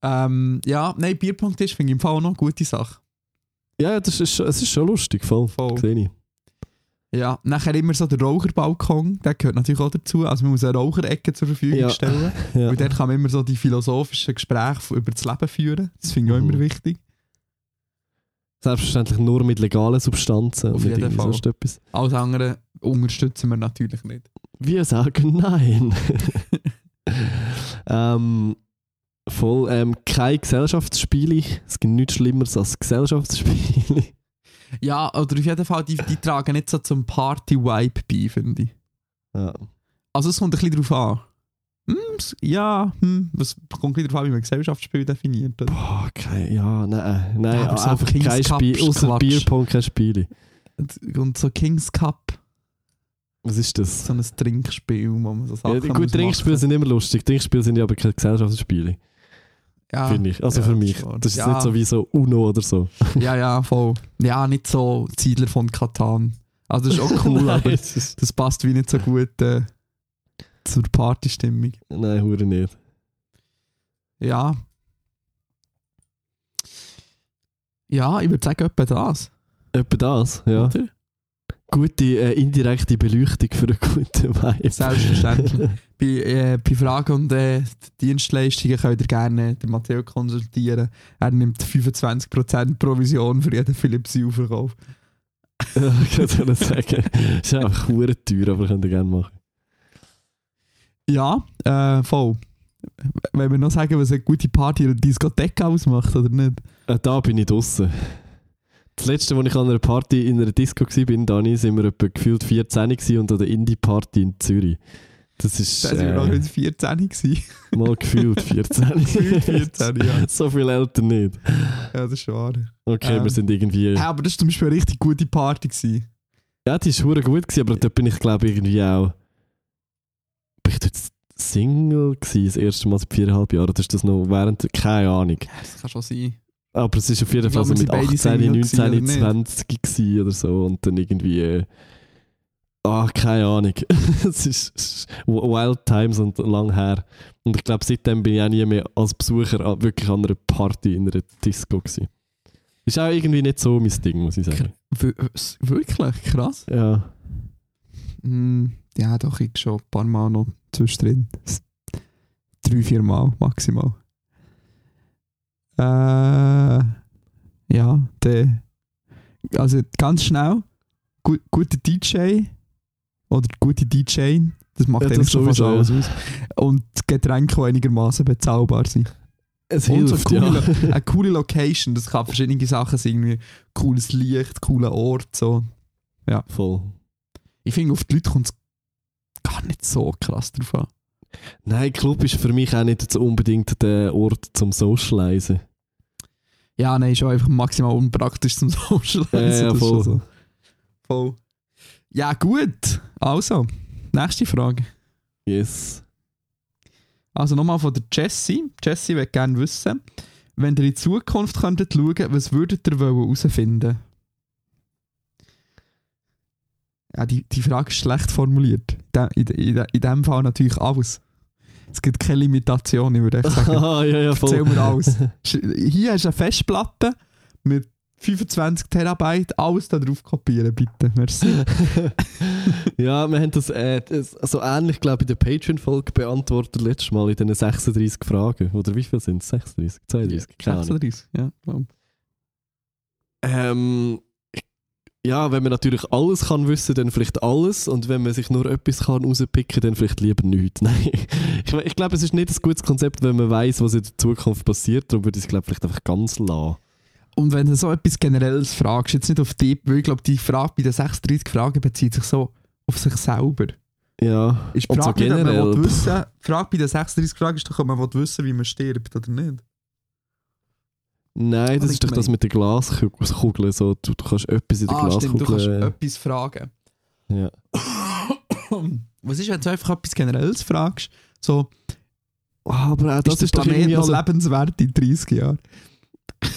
Ähm, ja, nein, Bierpunkttisch finde ich im Fall noch eine gute Sache. Ja, das ist, schon- es ist schon lustig, voll. Voll. Sehe ich. Ja, nachher immer so der Raucherbalkon, der gehört natürlich auch dazu. Also man muss eine Raucherecke zur Verfügung Ja. stellen. Ja. Und dort kann man immer so die philosophischen Gespräche über das Leben führen. Das finde ich auch Mhm. immer wichtig. Selbstverständlich nur mit legalen Substanzen Auf jeden Fall. sonst etwas. Alles andere unterstützen wir natürlich nicht. Wir sagen nein. ähm, voll. Ähm, keine Gesellschaftsspiele. Es gibt nichts Schlimmeres als Gesellschaftsspiele. Ja, oder auf jeden Fall, die, die tragen nicht so zum Party-Vibe bei, finde ich. ja. Also es kommt ein bisschen drauf an. Hm, ja, hm, es kommt ein bisschen darauf an, wie man Gesellschaftsspiel definiert. Oder? Boah, kein, ja, nein, nein, Ja, aber so einfach Kings kein Cup Spiel, außer. Bierpong kein Spiele. Und- Und so Kings Cup, Was ist das? so ein Trinkspiel, wo man so Sachen Ja, gut, Trinkspiele machen. sind immer lustig. Trinkspiele sind ja aber keine Gesellschaftsspiele, ja, finde ich. Also ja, für mich. Das ist Ja. nicht so wie so Uno oder so. ja, ja, voll. Ja, nicht so Ziedler von Katan. Also das ist auch cool, nein, aber das passt wie nicht so gut äh, zur Partystimmung. nein, hure nicht. Ja. Ja, ich würde sagen, etwa das. Etwa das, ja. Oder? Gute äh, indirekte Beleuchtung für einen guten Vibe. Selbstverständlich. bei, äh, bei Fragen und äh, Dienstleistungen könnt ihr gerne den Matteo konsultieren. Er nimmt 25% Provision für jeden Philips Hue-Verkauf. Ja, ich es sagen. ist einfach hure teuer, aber könnt ihr gerne machen. Ja, äh, voll. Wenn wir noch sagen, was eine gute Party in einer Diskothek ausmacht, oder nicht? Äh, da bin ich draußen. Das letzte, als ich an einer Party in einer Disco war, Dani, sind wir etwa gefühlt 14 gewesen und an der Indie-Party in Zürich. Das ist Da waren wir noch äh, nicht 14 gewesen. mal gefühlt 14. Gefühlt 14, ja. so viel älter nicht. Ja, das ist wahr. Okay, Ähm. wir sind irgendwie... Ja, aber das war zum Beispiel eine richtig gute Party. Gewesen. Ja, die war gut, gewesen, aber dort bin ich glaube irgendwie auch... Bin ich dort Single gewesen, das erste Mal seit viereinhalb Jahren? Oder ist das noch während... Keine Ahnung. Das kann schon sein. Aber es ist auf jeden Fall so mit sind beide 18, Single 19, gewesen, oder nicht? 20 gewesen oder so und dann irgendwie... Äh, ah, keine Ahnung. es ist, Wild Times und lang her. Und ich glaube, seitdem bin ich auch nie mehr als Besucher wirklich an einer Party in einer Disco gewesen. Ist auch irgendwie nicht so mein Ding, muss ich sagen. Wirklich? Krass. Ja. Mm, ja, doch, ich schon ein paar Mal noch zwischendrin. Drei, vier Mal maximal. Äh, ja, der. Also ganz schnell. Gu gute DJ oder gute DJ Das macht Ja, das schon fast sowieso, alles aus. Und Getränke, die einigermaßen bezahlbar sind. Es Und so hilft, coole, ja. eine coole Location, das kann verschiedene Sachen sein, irgendwie cooles Licht, cooler Ort, so. Voll. Ich finde, auf die Leute kommt es gar nicht so krass drauf an. Nein, Club ist für mich auch nicht so unbedingt der Ort zum Socialisen. Ja, nein, schon einfach maximal unpraktisch zum Socializen. Ja, ja, das ist voll. so. voll. Ja, gut. Also, nächste Frage. Yes. Also nochmal von der Jessie. Jessie will gerne wissen, wenn ihr in die Zukunft könntet schauen, was würdet ihr wollen herausfinden? Ja, die, die Frage ist schlecht formuliert. Da- In, in, in dem Fall natürlich alles. Es gibt keine Limitation, ich würde echt sagen. Ah, ja, ja, Erzähl voll. mir alles. Hier hast du eine Festplatte mit 25 Terabyte. Alles da drauf kopieren, bitte. Merci. ja, wir haben das, äh, das so ähnlich, glaube ich, in der Patreon-Folge beantwortet letztes Mal in diesen 36 Fragen. Oder wie viel sind es? 36? 32? Keine Ahnung. 36, ja. Ähm, ja, wenn man natürlich alles kann wissen, dann vielleicht alles. Und wenn man sich nur etwas kann rauspicken, dann vielleicht lieber nichts. Nein. Ich, ich glaube, es ist nicht ein gutes Konzept, wenn man weiß, was in der Zukunft passiert. Darum würde ich es, glaube vielleicht einfach ganz lassen. Und wenn du so etwas Generelles fragst, jetzt nicht auf die, weil ich glaube, die Frage bei den 36 Fragen bezieht sich so auf sich selber. Ja, Ist die und so Frage, ob man generell. wissen, die Frage bei den 36 Fragen ist doch, ob man will wissen wie man stirbt oder nicht. Nein, das ist doch das mit der Glaskugel. So, du, du kannst etwas in der Ah, stimmt, du kannst Glaskugel. etwas fragen. ja. Was ist, wenn du einfach etwas Generelles fragst? So, Ah, Aber auch das ist der ist doch Planet noch also, lebenswert in 30 Jahren?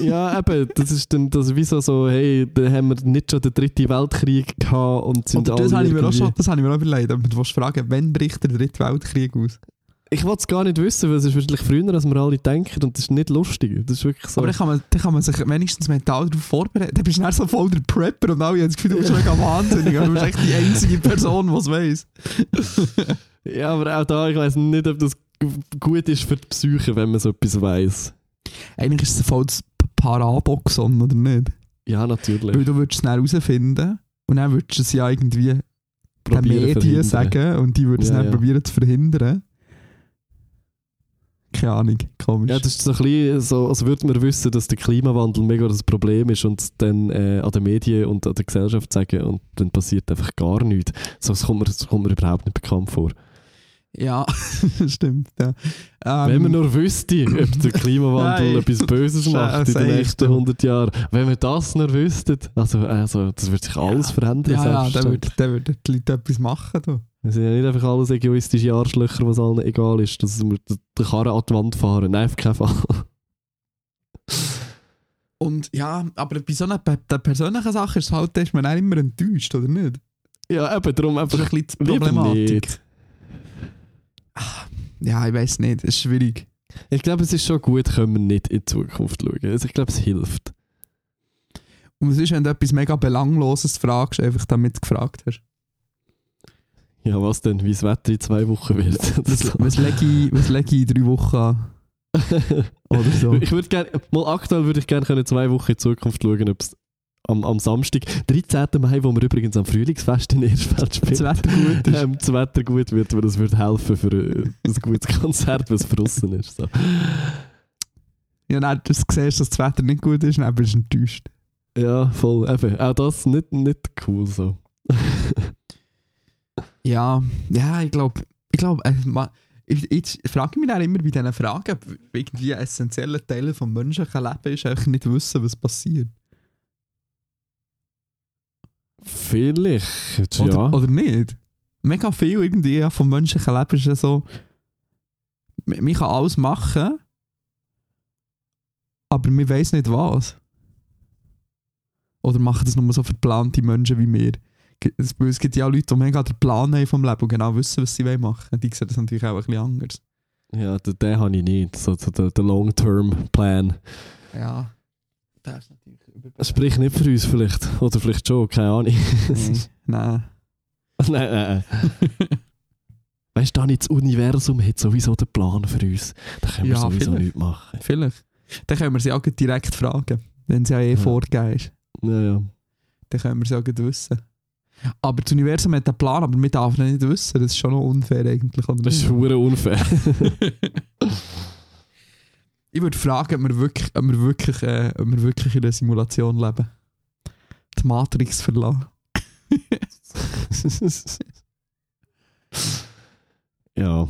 Ja, eben, das ist dann das wieso so, hey, da haben wir nicht schon den dritten Weltkrieg gehabt und sind Oder das alle habe ich mir auch schon das habe ich mir auch überlegt. Aber du willst fragen, wann bricht der dritte Weltkrieg aus? Ich wollte es gar nicht wissen, weil es ist wahrscheinlich früher, als wir alle denken und das ist nicht lustig. Das ist wirklich so. Aber dann kann, man, dann kann man sich wenigstens mental darauf vorbereiten. Dann bist du dann so voll der Prepper und alle haben das Gefühl, du bist mega wahnsinnig. Aber du bist echt die einzige Person, die es weiss. ja, aber auch da, ich weiß nicht, ob das gut ist für die Psyche, wenn man so etwas weiß. Eigentlich ist es voll das Paraboxon, oder nicht? Ja, natürlich. Weil du würdest es dann herausfinden und dann würdest du es ja irgendwie den Medien verhindern. sagen und die würden es Ja, dann ja. probieren zu verhindern. Keine Ahnung, komisch. Ja, das ist so ein bisschen so, als würde man wissen, dass der Klimawandel mega das Problem ist und dann äh, an den Medien und an der Gesellschaft sagen und dann passiert einfach gar nichts. So, das kommt mir, das kommt mir überhaupt nicht bekannt vor. Ja, stimmt. Ja. Ähm, Wenn man nur wüsste, ob der Klimawandel etwas Böses macht in den nächsten 100 Jahren. Wenn wir das nur wüssten, also, also das würde sich alles verändern. ja, ja, dann würden würd die Leute etwas machen. Du. Wir sind ja nicht einfach alles egoistische Arschlöcher, was allen egal ist, dass wir den Karren an die Wand fahren. Nein, auf keinen Fall. Und ja, aber bei so einer der persönlichen Sache ist, es halt, ist man auch immer enttäuscht, oder nicht? Ja, eben, darum einfach ein bisschen die Problematik. nicht. Ja, ich weiß nicht, es ist schwierig. Ich glaube, es ist schon gut, können wir nicht in die Zukunft schauen. Also ich glaube, es hilft. Und es ist, wenn du etwas mega Belangloses fragst, einfach damit du gefragt hast. Ja, was denn? Wie das Wetter in zwei Wochen wird. Was, was, lege ich, was lege ich in drei Wochen an? Oder so. Ich würde gerne, mal aktuell würde ich gerne zwei Wochen in Zukunft schauen, ob es am, am Samstag, 13. Mai, wo wir übrigens am Frühlingsfest in Erfeld spielen, Das Wetter gut ist. ähm, das Wetter gut wird, weil das würde helfen für ein, ein gutes Konzert, was draussen ist. So. Ja, dann du siehst, dass das Wetter nicht gut ist, dann bist du enttäuscht. Ja, voll. Eben. Auch das nicht, nicht cool so. Ja, ja, ich glaube, ich glaube, äh, ma- ich, ich frage mich dann immer bei diesen Fragen, ob irgendwie ein essentieller Teil des menschlichen Lebens ist, einfach nicht wissen, was passiert. Vielleicht, Oder, ja. oder nicht? Mega viel irgendwie vom menschlichen Leben ist ja so, man man kann alles machen, aber man weiß nicht was. Oder machen das nur so verplante Menschen wie wir. Es es gibt ja auch Leute, die mega den Plan haben vom Leben und genau wissen, was sie wollen machen wollen. Die sehen das natürlich auch ein bisschen anders. Ja, den, den habe ich nicht. So, so der, der Long-Term-Plan. Ja. Das ist natürlich Das spricht nicht für uns vielleicht. Oder vielleicht schon, keine Ahnung. Nein. nein, Nein. nein, nein. Weißt du, das Universum hat sowieso den Plan für uns. Da können wir Ja, sowieso vielleicht. nichts machen. Vielleicht. Dann können wir sie auch direkt fragen, wenn sie ja eh Ja. vorgegeben ist. Ja, ja. Dann können wir sie auch wissen. Aber das Universum hat einen Plan, aber wir dürfen ihn nicht wissen. Das ist schon noch unfair eigentlich. Oder Das ist hure unfair. ich würde fragen, ob wir wirklich, ob wir wirklich, äh, ob wir wirklich in einer Simulation leben. Die Matrix verlassen. ja.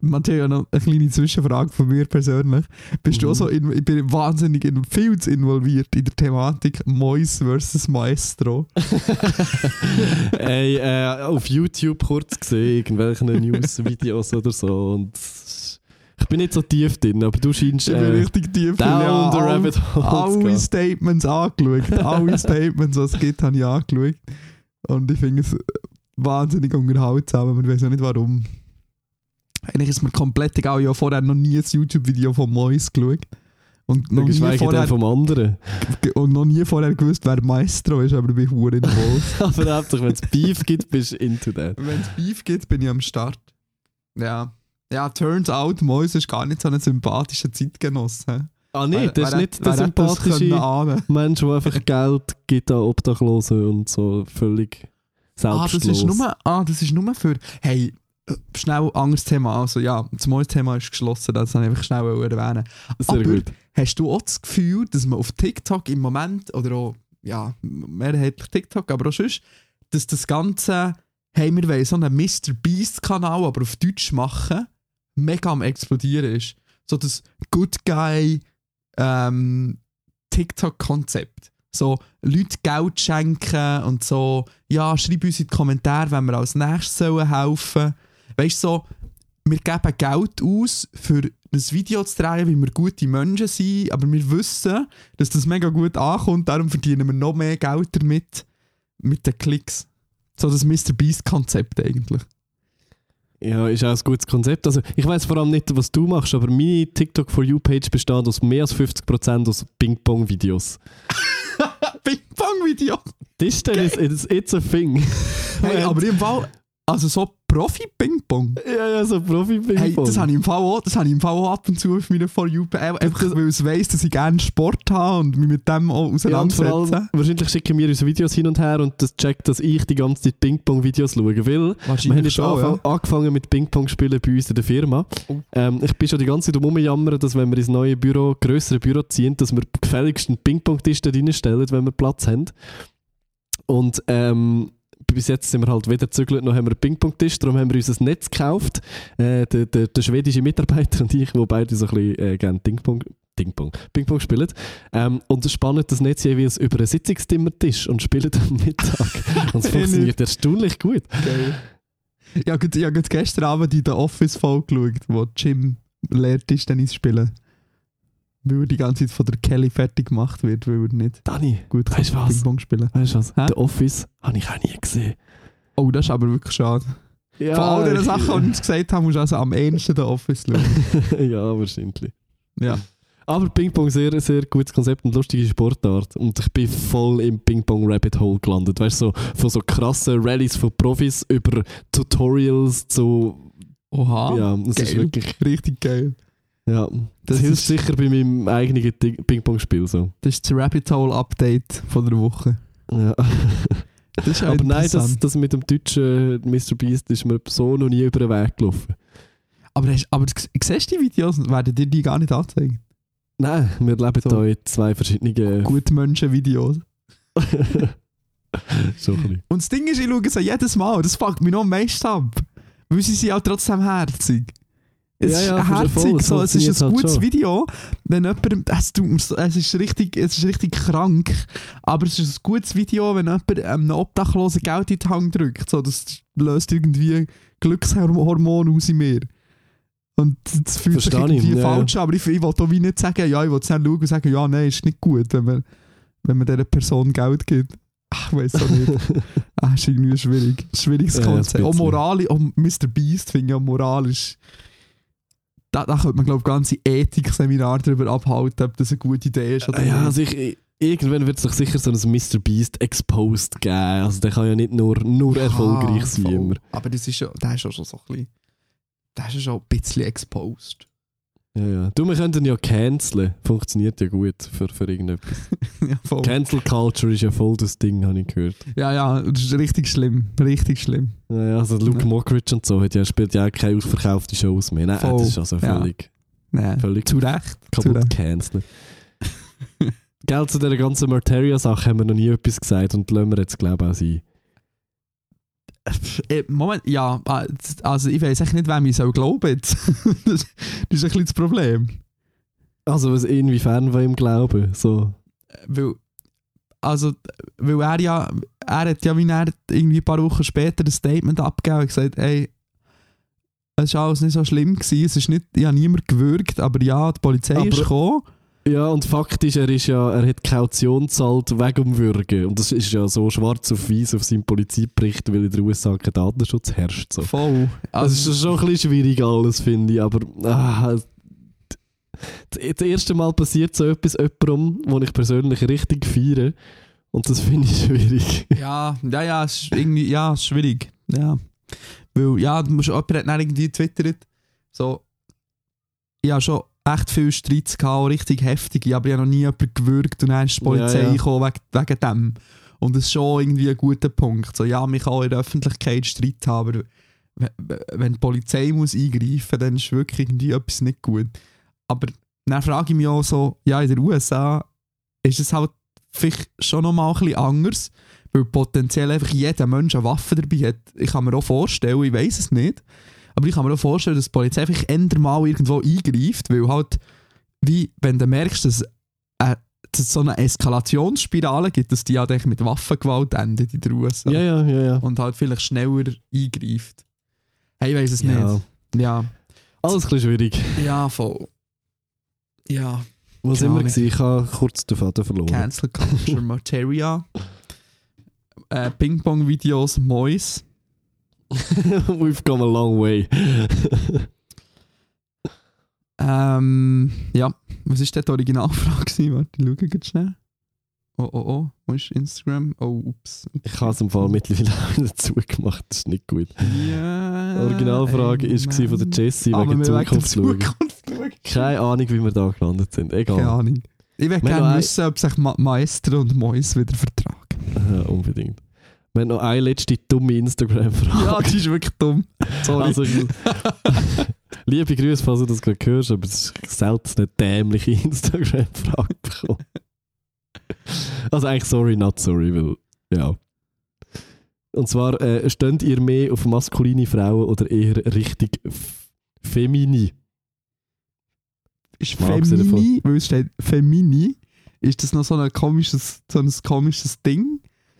Matteo, ja noch eine kleine Zwischenfrage von mir persönlich. Bist du Mhm. auch so, in, ich bin wahnsinnig in, viel zu involviert in der Thematik Mois versus Maestro. Ey, äh, auf YouTube kurz gesehen, irgendwelche News-Videos oder so. Und ich bin nicht so tief drin, aber du scheinst Ich bin äh, richtig tief down ja, all- rabbit alle gehen. Statements angeschaut. alle Statements, was es gibt, habe ich angeschaut. Und ich finde es wahnsinnig unterhaltsam, aber ich weiß auch nicht warum. Eigentlich ist mir komplett egal, ich habe vorher noch nie ein YouTube-Video von Mois geschaut. Und noch, nie vorher, vom anderen. und noch nie vorher gewusst, wer Maestro ist, aber ich bin hure involviert. aber hauptsächlich, wenn es Beef gibt, bist du into that. Wenn es Beef gibt, bin ich am Start. Ja. Ja, turns out, Mois ist gar nicht so ein sympathischer Zeitgenosse. Ah nee, das ist nicht der sympathische. Mensch, der einfach Geld gibt an Obdachlosen und so völlig Ah, das selbstlos. ist nur, ah, das ist nur für. Hey, schnell anderes Thema. Also ja, das Thema ist geschlossen, das wollte ich einfach schnell erwähnen. Sehr aber- gut. Hast du auch das Gefühl, dass man auf TikTok im Moment, oder auch, ja, mehrheitlich TikTok, aber auch sonst, dass das Ganze, hey, wir wollen so einen Mr. Beast-Kanal, aber auf Deutsch machen, mega am explodieren ist. So das Good Guy ähm, TikTok-Konzept. So Leute Geld schenken und so, ja, schreib uns in die Kommentare, wenn wir als nächstes sollen helfen. Weißt du, so, wir geben Geld aus, für ein Video zu drehen, wie wir gute Menschen sind, aber wir wissen, dass das mega gut ankommt, darum verdienen wir noch mehr Geld damit, mit den Klicks. So das Mr. Beast-Konzept eigentlich. Ja, ist auch ein gutes Konzept. Also, ich weiß vor allem nicht, was du machst, aber meine TikTok for You Page besteht aus mehr als 50% aus Ping-Pong-Videos. Ping-Pong-Video! Das ist it's, it's, it's a thing. Hey, aber im Fall, also so Profi-Ping-Pong. ja, ja, so Profi-Ping-Pong. Hey, das habe ich im Fall auch, das habe ich im Fall auch ab und zu auf meiner For You einfach weil ich weiss, dass ich gerne Sport habe und mich mit dem auch ja, auseinandersetze. allem, wahrscheinlich schicken wir uns Videos hin und her und das checkt, dass ich die ganze Zeit Ping-Pong-Videos schaue. Weil wir haben jetzt anfang, angefangen mit Ping-Pong-Spielen bei uns in der Firma. Oh. Ähm, ich bin schon die ganze Zeit rumjammern, dass wenn wir ins neue Büro, grössere Büro ziehen, dass wir gefälligst einen Ping-Pong-Tisch da reinstellen, wenn wir Platz haben. Und ähm, bis jetzt sind wir halt wieder gezügelt, noch haben wir einen Ping-Pong-Tisch, darum haben wir uns ein Netz gekauft. Äh, der, der, der schwedische Mitarbeiter und ich, wo beide so ein bisschen äh, gerne Ping-Pong Ping-Pong Ping-Pong spielen. Ähm, und spannen das Netz jeweils über einen Sitzungszimmertisch und spielen am Mittag. und es funktioniert erstaunlich gut. Geil. Ich habe ich habe gestern Abend in der Office-Folge geschaut, wo Jim lehrt Tischtennis spielen. Weil er die ganze Zeit von der Kelly fertig gemacht wird, weil er nicht Dani, gut Weißt du kann was? Ping-Pong spielen weißt du was? Hä? The Office habe ich auch nie gesehen. Oh, das ist aber wirklich schade. Ja, Von all den ich- Sachen, die wir uns gesagt haben, musst du also am ehesten der Office schauen. ja, wahrscheinlich. ja. Aber Ping-Pong sehr, sehr gutes Konzept und lustige Sportart. Und ich bin voll im Ping-Pong-Rabbit Hole gelandet. Weißt du, so, von so krassen Rallyes von Profis über Tutorials zu. Oha. ja, das ist geil. wirklich. Richtig geil. Ja, das, Das hilft ist- sicher bei meinem eigenen Ping-Pong-Spiel. So. Das ist das Rabbit Hole Update von der Woche. Ja. Das ist ja Aber nein, das, das mit dem deutschen Mr. Beast ist mir so noch nie über den Weg gelaufen. Aber, hast, aber du siehst die Videos, werden dir die gar nicht anzeigen? Nein, wir leben So. da in zwei verschiedenen. Gute Menschen-Videos. so ein. Und das Ding ist, ich schaue sie jedes Mal. Das fuckt mich noch am meisten ab. Weil sie sind auch trotzdem herzig. Es Ja, ist ja, voll, herzig, voll, so, es ist ein halt gutes schon. Video. Wenn jemand, es, tut es, ist richtig, es ist richtig krank, aber es ist ein gutes Video, wenn jemand einem Obdachlosen Geld in die Hand drückt. So, das löst irgendwie Glückshormone aus in mir. Und das fühlt sich Verstehe ich, irgendwie ja, falsch an. Aber ich, ich will auch wie nicht sagen, ja, ich will nicht schauen und sagen, ja, nein, ist nicht gut, wenn man, wenn man dieser Person Geld gibt. Ach, ich weiß auch nicht. ah, ist irgendwie schwierig. Schwieriges Ja, Konzept. Auch moralisch, auch Mr. Beast finde ich auch moralisch. Da, da könnte man, glaube ich, ganze Ethik-Seminar darüber abhalten, ob das eine gute Idee ist oder Ja, also ich, irgendwann wird es doch sicher so ein Mr. Beast Exposed geben. Also der kann ja nicht nur, nur erfolgreich Ah, sein voll. immer. Aber das ist ja, der ist ja schon so ein bisschen, der ist ja schon ein bisschen exposed. Ja, ja. Du, wir könnten ja canceln. Funktioniert ja gut für, für irgendetwas. ja, voll. Cancel Culture ist ja voll das Ding, habe ich gehört. ja, ja, das ist richtig schlimm. Richtig schlimm. Ja, ja, also Luke Ja. Mockridge und so hat ja, spielt ja auch keine ausverkaufte Shows mehr. Nein, Voll. das ist also Ja. völlig, Nein. völlig Zu Recht. Kaputt gecancelt. Gell, zu dieser ganzen Marteria-Sache haben wir noch nie etwas gesagt und lassen wir jetzt, glaube ich, auch sein. Äh, Moment, ja, also ich weiß echt nicht, wem ich soll glauben das, ist ein bisschen das Problem. Also, was inwiefern wir ihm glauben. So. Weil, also, weil er ja, er hat ja wie er irgendwie ein paar Wochen später ein Statement abgegeben und gesagt, hey, es war alles nicht so schlimm gewesen, es ist nicht, ich habe niemand gewürgt, aber ja, die Polizei Aber- ist gekommen. Ja, und faktisch, er, ist ja, er hat Kaution gezahlt wegen dem Würgen. Und das ist ja so schwarz auf weiß auf seinem Polizeibericht, weil in den USA kein Datenschutz herrscht. So. Voll. Also, es ist schon ein bisschen schwierig alles, finde ich, aber ah, das erste Mal passiert so etwas jemandem, wo ich persönlich richtig feiere und das finde ich schwierig. Ja, ja, ja, es ist irgendwie, ja, ist schwierig. Ja. Weil, ja, du musst, jemand hat dann irgendwie getwittert, so, ich habe schon echt viele Streits gehabt, richtig heftige, aber ich habe noch nie jemanden gewürgt und dann ist die Polizei Ja, ja. gekommen wegen, wegen dem. Und das ist schon irgendwie ein guter Punkt. So, ja, man kann auch in der Öffentlichkeit Streit haben, aber wenn- die Polizei muss eingreifen dann ist wirklich irgendwie etwas nicht gut. Aber dann frage ich mich auch so, ja, in den USA ist es halt vielleicht schon noch mal ein bisschen anders, weil potenziell einfach jeder Mensch eine Waffe dabei hat. Ich kann mir auch vorstellen, ich weiß es nicht, aber ich kann mir auch vorstellen, dass die Polizei einfach ändern mal irgendwo eingreift, weil halt, wie, wenn du merkst, dass, äh, dass es so eine Eskalationsspirale gibt, dass die halt echt mit Waffengewalt endet in den USA. Ja, ja, ja, ja. Und halt vielleicht schneller eingreift. Hey, ich weiß es ja. nicht. Ja. Alles ein bisschen schwierig. Ja, voll. Ja. Wir? Ahnung. gewesen? Ich habe kurz den Faden verloren. Cancel Culture Materia. Äh, Ping-Pong-Videos, Mois. We've come a long way. Ähm, ja, was war denn die Originalfrage? Warte, ich schaue jetzt schnell. Oh, oh, oh, wo ist Instagram? Oh, ups. ich habe es im Fall mittlerweile auch zugemacht, das ist nicht gut. Ja. Die Originalfrage ey, war von der. Jessie Ah, wegen Zukunft schauen. Keine Ahnung, wie wir da gelandet sind. Egal. Keine Ahnung. Ich würde gerne wissen, ob sich Ma Maestro und Mois wieder vertragen. Ja, unbedingt. Wir haben noch eine letzte dumme Instagram-Frage. Ja, die ist wirklich dumm. Sorry. Also, liebe Grüße, falls du das gerade hörst, aber es ist selten eine dämliche Instagram-Frage bekommen. Also eigentlich sorry, not sorry, weil, ja. Und zwar, äh, steht ihr mehr auf maskuline Frauen oder eher richtig femini? ist Femini, weil es steht Femini, ist das noch so ein komisches, so ein komisches Ding,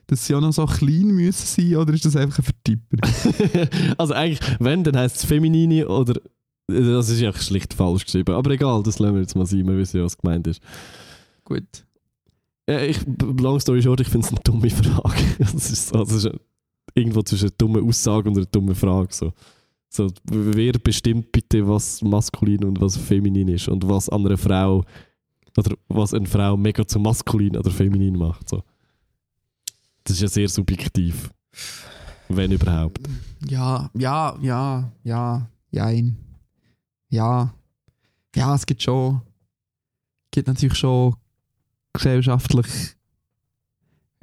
dass sie auch noch so klein müssen sein oder ist das einfach ein Vertipper? also eigentlich, wenn, dann heisst es feminine oder... Das ist ja schlicht falsch geschrieben. Aber egal, das lassen wir jetzt mal sein, wir wissen ja, was gemeint ist. Gut. Ja, ich, long story short, ich finde es eine dumme Frage. Das ist, so, das ist irgendwo zwischen einer dummen Aussage und einer dummen Frage. So. So, wer bestimmt bitte, was maskulin und was feminin ist und was an einer Frau oder was eine Frau mega zu maskulin oder feminin macht. So. Das ist ja sehr subjektiv. Wenn überhaupt. Ja, ja, ja, ja, jein. Ja. Ja, es gibt schon, gibt natürlich schon gesellschaftlich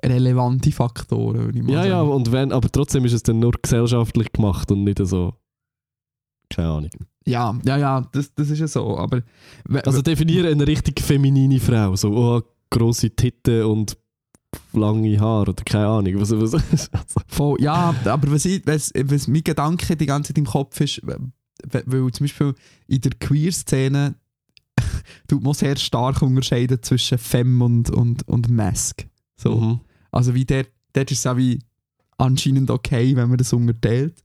relevante Faktoren, würde ich mal Ja, ja, sagen. und wenn, aber trotzdem ist es dann nur gesellschaftlich gemacht und nicht so. Keine Ahnung. Ja, ja, ja, das, das ist ja so, aber... Also definiere eine richtig feminine Frau. So, oh, grosse Titten und lange Haare oder keine Ahnung. Was, was, also, Voll, ja, aber was, ich, was, was mein Gedanke die ganze Zeit im Kopf ist, weil, zum Beispiel in der Queer-Szene tut man sehr stark unterscheiden zwischen Femme und, und, und Mask. So. mhm. Also wie der, dort ist es auch wie anscheinend okay, wenn man das unterteilt.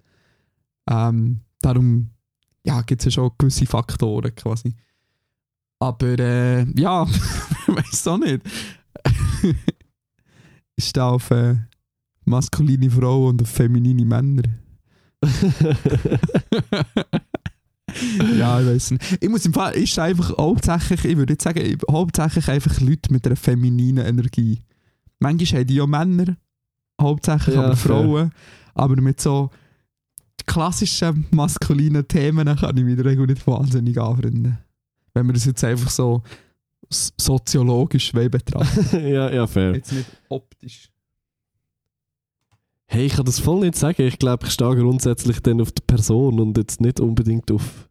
Ähm, darum ja, gibt es ja schon gewisse Faktoren quasi. Aber äh, ja, ich weiß auch nicht. ist da auf äh, maskuline Frauen und auf feminine Männer? ja, ich weiß nicht. Ich muss im Fall, ist einfach hauptsächlich, ich würde jetzt sagen, ich- hauptsächlich einfach Leute mit einer femininen Energie. Manchmal haben die ja Männer, hauptsächlich Ja, aber fair. Frauen, aber mit so klassischen maskulinen Themen kann ich mich in der Regel nicht wahnsinnig anfreunden. Wenn wir das jetzt einfach so soziologisch betrachten. ja, ja, fair. jetzt nicht optisch. Hey, ich kann das voll nicht sagen. Ich glaube, ich stehe grundsätzlich dann auf die Person und jetzt nicht unbedingt auf.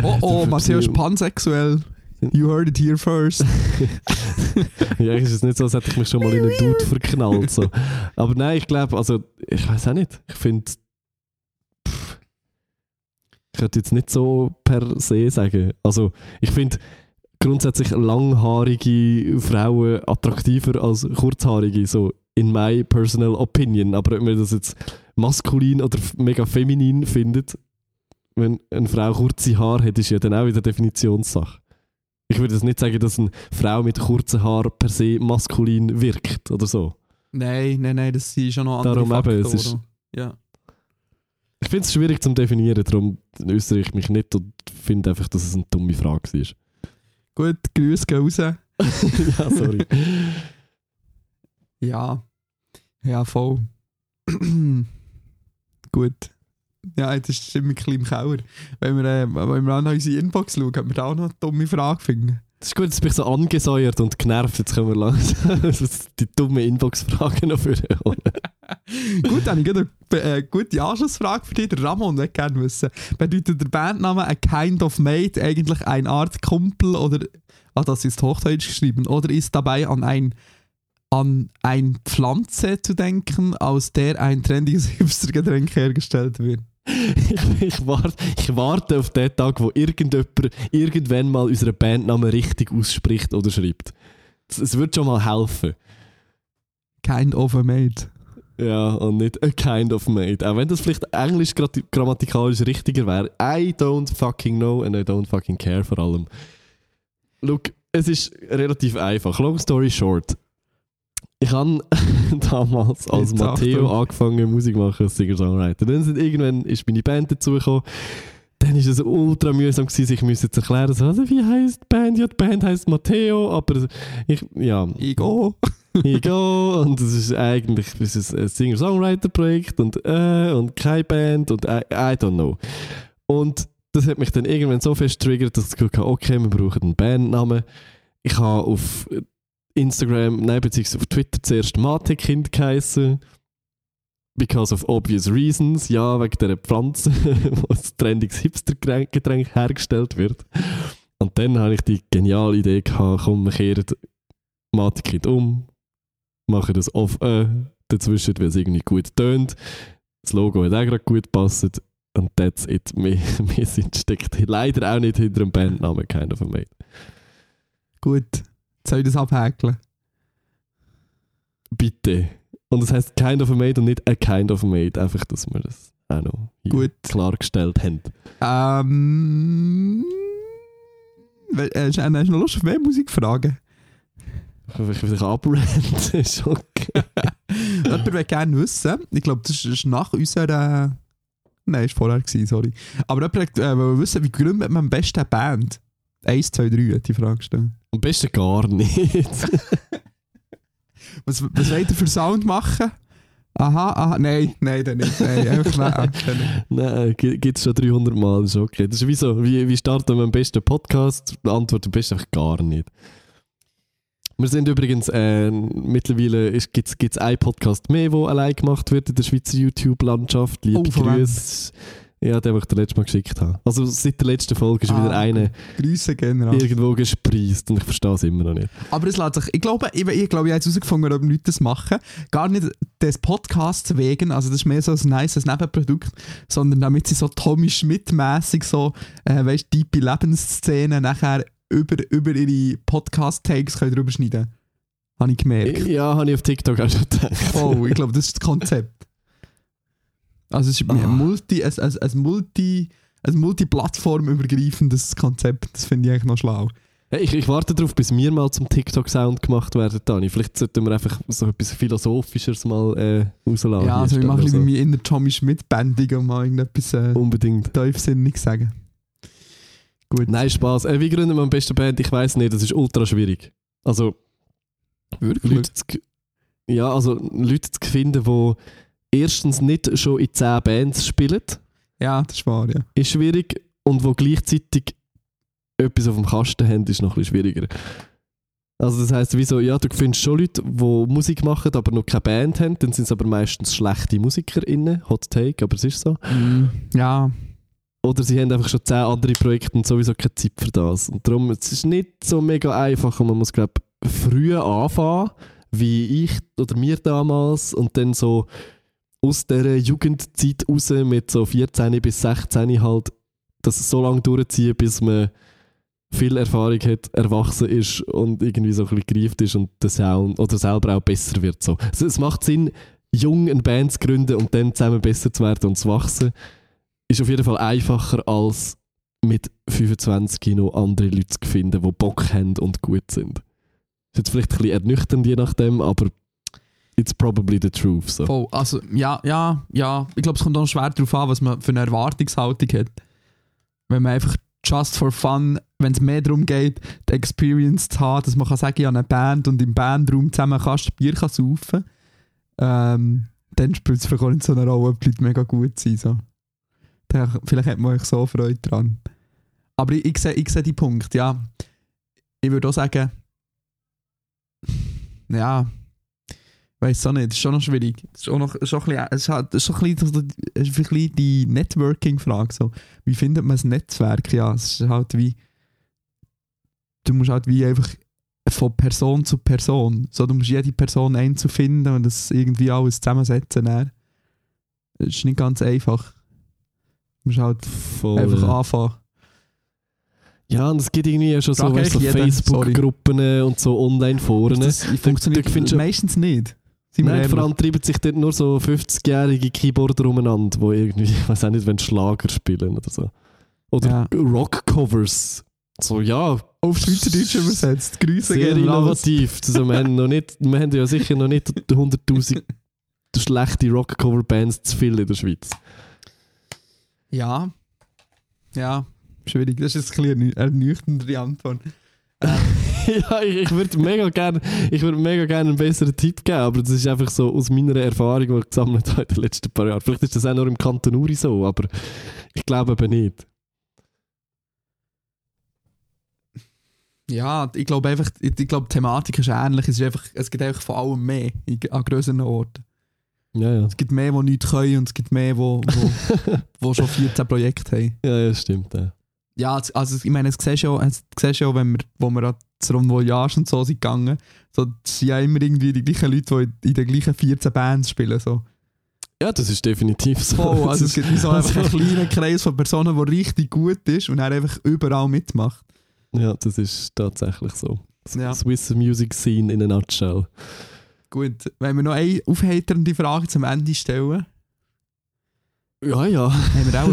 Oh, oh, Die Matteo ist pansexuell. You heard it here first. ja, ist es nicht so, als hätte ich mich schon mal in einen Dude verknallt. So. Aber nein, ich glaube, also, ich weiß auch nicht. Ich finde. Ich könnte jetzt nicht so per se sagen. Also, ich finde grundsätzlich langhaarige Frauen attraktiver als kurzhaarige, so in my personal opinion. Aber ob man das jetzt maskulin oder mega feminin findet, wenn eine Frau kurze Haare hat, ist ja dann auch wieder Definitionssache. Ich würde jetzt nicht sagen, dass eine Frau mit kurzen Haaren per se maskulin wirkt oder so. nein, nein, nein, das sind schon noch andere Darum eben, Faktoren. es ist- ja. Ich finde es schwierig zu definieren, darum äußere ich mich nicht und finde einfach, dass es eine dumme Frage war. Gut, Grüße gehen raus. ja, sorry. Ja. Ja, voll. Gut. Ja, jetzt ist es immer ein bisschen im Keller. Wenn wir, äh, wenn wir an unsere Inbox schauen, können wir da auch noch eine dumme Frage finden. Das ist gut, jetzt bin ich so angesäuert und genervt. Jetzt können wir langsam die dumme Inbox-Fragen noch für holen. Gut, dann habe ich eine äh, gute Anschlussfrage für dich. Der Ramon möchte gerne wissen. Bedeutet der Bandname A Kind of Mate eigentlich eine Art Kumpel oder, ah, das ist Hochdeutsch geschrieben, oder ist dabei an ein an ein Pflanze zu denken, aus der ein trendiges Hipstergetränk hergestellt wird? ich, ich, warte, ich warte auf den Tag, wo irgendjemand irgendwann mal unseren Bandnamen richtig ausspricht oder schreibt. Es, es wird schon mal helfen. Kind of a Mate. Ja, und nicht a kind of mate. Auch wenn das vielleicht englisch grammatikalisch richtiger wäre. I don't fucking know and I don't fucking care vor allem. Look, es ist relativ einfach. Long story short. Ich habe damals als Jetzt Matteo Achtung. angefangen Musik machen als Singer-Songwriter. Dann sind irgendwann ist meine Band dazugekommen. Dann war es ultra mühsam, gewesen, sich müssen zu erklären, so, also, wie heisst die Band? Ja, die Band heisst Matteo, aber ich, ja, Ego. Ego und es ist eigentlich es ist ein Singer-Songwriter-Projekt und äh, und keine Band und I, I don't know. Und das hat mich dann irgendwann so fest triggert, dass ich gesagt habe, okay, wir brauchen einen Bandnamen. Ich habe auf Instagram, nein, beziehungsweise auf Twitter zuerst Mate-Kind geheißen. Because of obvious reasons. Ja, wegen dieser Pflanze, wo ein trendiges Hipster-Getränk hergestellt wird. Und dann habe ich die geniale Idee gehabt, komm, wir kehren Mate-Kind um, machen das auf äh, dazwischen, weil es irgendwie gut tönt. Das Logo hat auch gerade gut gepasst. Und that's it. Wir, wir sind steckt leider auch nicht hinter dem Bandnamen Kind of a Mate. Gut. Soll ich das abhäkeln? Bitte. Und das heißt Kind of a Mate und nicht a Kind of a Mate. Einfach, dass wir das auch noch Gut. klargestellt haben. Ähm. äh, Hast du noch Lust auf mehr Musikfragen? Abrenten, ist okay. Jemand will gerne wissen, ich glaube, das ist nach unserer. Nein, war vorher, gewesen, sorry. Aber jemand äh, will wissen, wie gründet man am besten eine Band? 1, 2, 3 hat die Frage gestellt. Am besten gar nicht. Was, was wollt ihr für Sound machen? Aha, aha, nein, nein, dann nicht. Nein, einfach nein. Nein, gibt es schon 300 Mal, ist okay. Das ist wie so, wie, wie starten wir am besten Podcast? Die Antwort am besten einfach gar nicht. Wir sind übrigens, äh, mittlerweile gibt es einen Podcast mehr, der allein gemacht wird in der Schweizer YouTube-Landschaft. Liebe Oh? Grüße. Ja, den, den ich dir letztes Mal geschickt habe. Also seit der letzten Folge ist Ah, wieder einer Grüße generell. irgendwo gespreist und ich verstehe es immer noch nicht. Aber es lässt sich, ich glaube, ich, ich, glaube, ich habe jetzt herausgefunden, ob Leute das machen. Gar nicht des Podcasts wegen, also das ist mehr so ein nices Nebenprodukt, sondern damit sie so Tommy Schmidt-mässig so, äh, weißt du, tiefe Lebensszenen nachher über, über ihre Podcast-Takes können drüber schneiden Habe ich gemerkt. Ja, habe ich auf TikTok auch schon gedacht. Oh, ich glaube, das ist das Konzept. Also es ist Ah. ein Multi, ein, ein, ein Multi, ein multiplattformübergreifendes Konzept. Das finde ich eigentlich noch schlau. Hey, ich, ich warte darauf, bis wir mal zum TikTok-Sound gemacht werden, Dani. Vielleicht sollten wir einfach so etwas Philosophischeres mal äh, rauslassen. ja, also wir machen stellen, wie in der Tommy Schmidt-Bändigung und mal irgendetwas äh, Unbedingt. tiefsinnig sagen. Gut. Nein, Spaß. Äh, wie gründen wir am besten Band? Ich weiß nicht, das ist ultra schwierig. Also, Wirklich? Leute zu, ja, also Leute zu finden, die erstens nicht schon in 10 Bands spielen, Ja, das ist wahr, ja. ist schwierig. Und die gleichzeitig etwas auf dem Kasten haben, ist noch ein bisschen schwieriger. Also das heisst, wieso, ja, du findest schon Leute, die Musik machen, aber noch keine Band haben, dann sind es aber meistens schlechte MusikerInnen, Hot Take, aber es ist so. Mm, ja, Oder sie haben einfach schon zehn andere Projekte und sowieso keine Zeit für das. Und darum, es ist nicht so mega einfach und man muss, glaube ich, früh anfangen, wie ich oder mir damals und dann so aus dieser Jugendzeit raus mit so 14 bis 16 halt das so lange durchziehen, bis man viel Erfahrung hat, erwachsen ist und irgendwie so ein bisschen gereift ist und der Sound oder selber auch besser wird. So. Also es macht Sinn, jung eine Band zu gründen und dann zusammen besser zu werden und zu wachsen. Ist auf jeden Fall einfacher als mit 25 noch andere Leute zu finden, die Bock haben und gut sind. Ist jetzt vielleicht ein bisschen ernüchternd, je nachdem, aber it's probably the truth. So. voll. Also, ja, ja, ja. Ich glaube, es kommt auch schwer darauf an, was man für eine Erwartungshaltung hat. Wenn man einfach just for fun, wenn es mehr darum geht, die Experience zu haben, dass man kann sagen, ich habe eine Band und im Bandraum zusammen kannst Bier kann saufen ähm, dann spielt es vielleicht auch nicht so eine Rolle, ob die Leute mega gut sind. So. Vielleicht hat man euch so Freude dran. Aber ich, ich sehe ich sehe die Punkte, ja. Ich würde auch sagen, ja, weiß auch nicht, ist schon noch schwierig. Ist auch noch, ist auch ein bisschen, ist auch ist ein bisschen die Networking-Frage. So. Wie findet man ein Netzwerk? Ja, es ist halt wie, du musst halt wie einfach von Person zu Person, so, du musst jede Person einzufinden und das irgendwie alles zusammensetzen. Das ist nicht ganz einfach. Musst halt Voll, einfach ja. anfangen. Ja, und es gibt irgendwie schon so, so Facebook-Gruppen und so Online-Foren. Das funktioniert da du- meistens nicht. Sind Nein, vor allem treiben sich dort nur so 50-jährige Keyboarder umeinander, die irgendwie, ich weiß auch nicht, wenn Schlager spielen oder so. Oder Ja. Rock-Covers. So, ja, Auf Schweizerdeutsch übersetzt. Grüße sehr innovativ. Also, wir, haben noch nicht, wir haben ja sicher noch nicht 100'000 schlechte Rock-Cover-Bands zu viel in der Schweiz. Ja. Ja, schwierig. Das ist jetzt ein bisschen eine ernüchternde Antwort. ja, ich, ich würde mega gerne ich würd mega gerne einen besseren Tipp geben, aber das ist einfach so aus meiner Erfahrung, die ich gesammelt habe in den letzten paar Jahren. Vielleicht ist das auch nur im Kanton Uri so, aber ich glaube eben nicht. Ja, ich glaube einfach, ich, ich glaube, die Thematik ist ähnlich. Es, ist einfach, es gibt einfach von allem mehr an grösseren Orten. Ja, ja. Es gibt mehr, die nichts können und es gibt mehr, die wo, wo, wo schon 14 Projekte haben. Ja, ja, stimmt. Ja. Ja, es- also ich meine, es siehst ja, es siehst ja wenn wir, wo wir das Rondvoyage und so sind gegangen, so, es sind ja immer irgendwie die gleichen Leute, die in den gleichen 14 Bands spielen. So. ja, das ist definitiv so. Voll, also es gibt so also- einfach einen kleinen Kreis von Personen, der richtig gut ist und er einfach überall mitmacht. Ja, das ist tatsächlich so. Ja. Swiss Music Scene in a nutshell. Gut, wenn wir noch eine aufheiternde Frage zum Ende stellen, Ja, ja. haben wir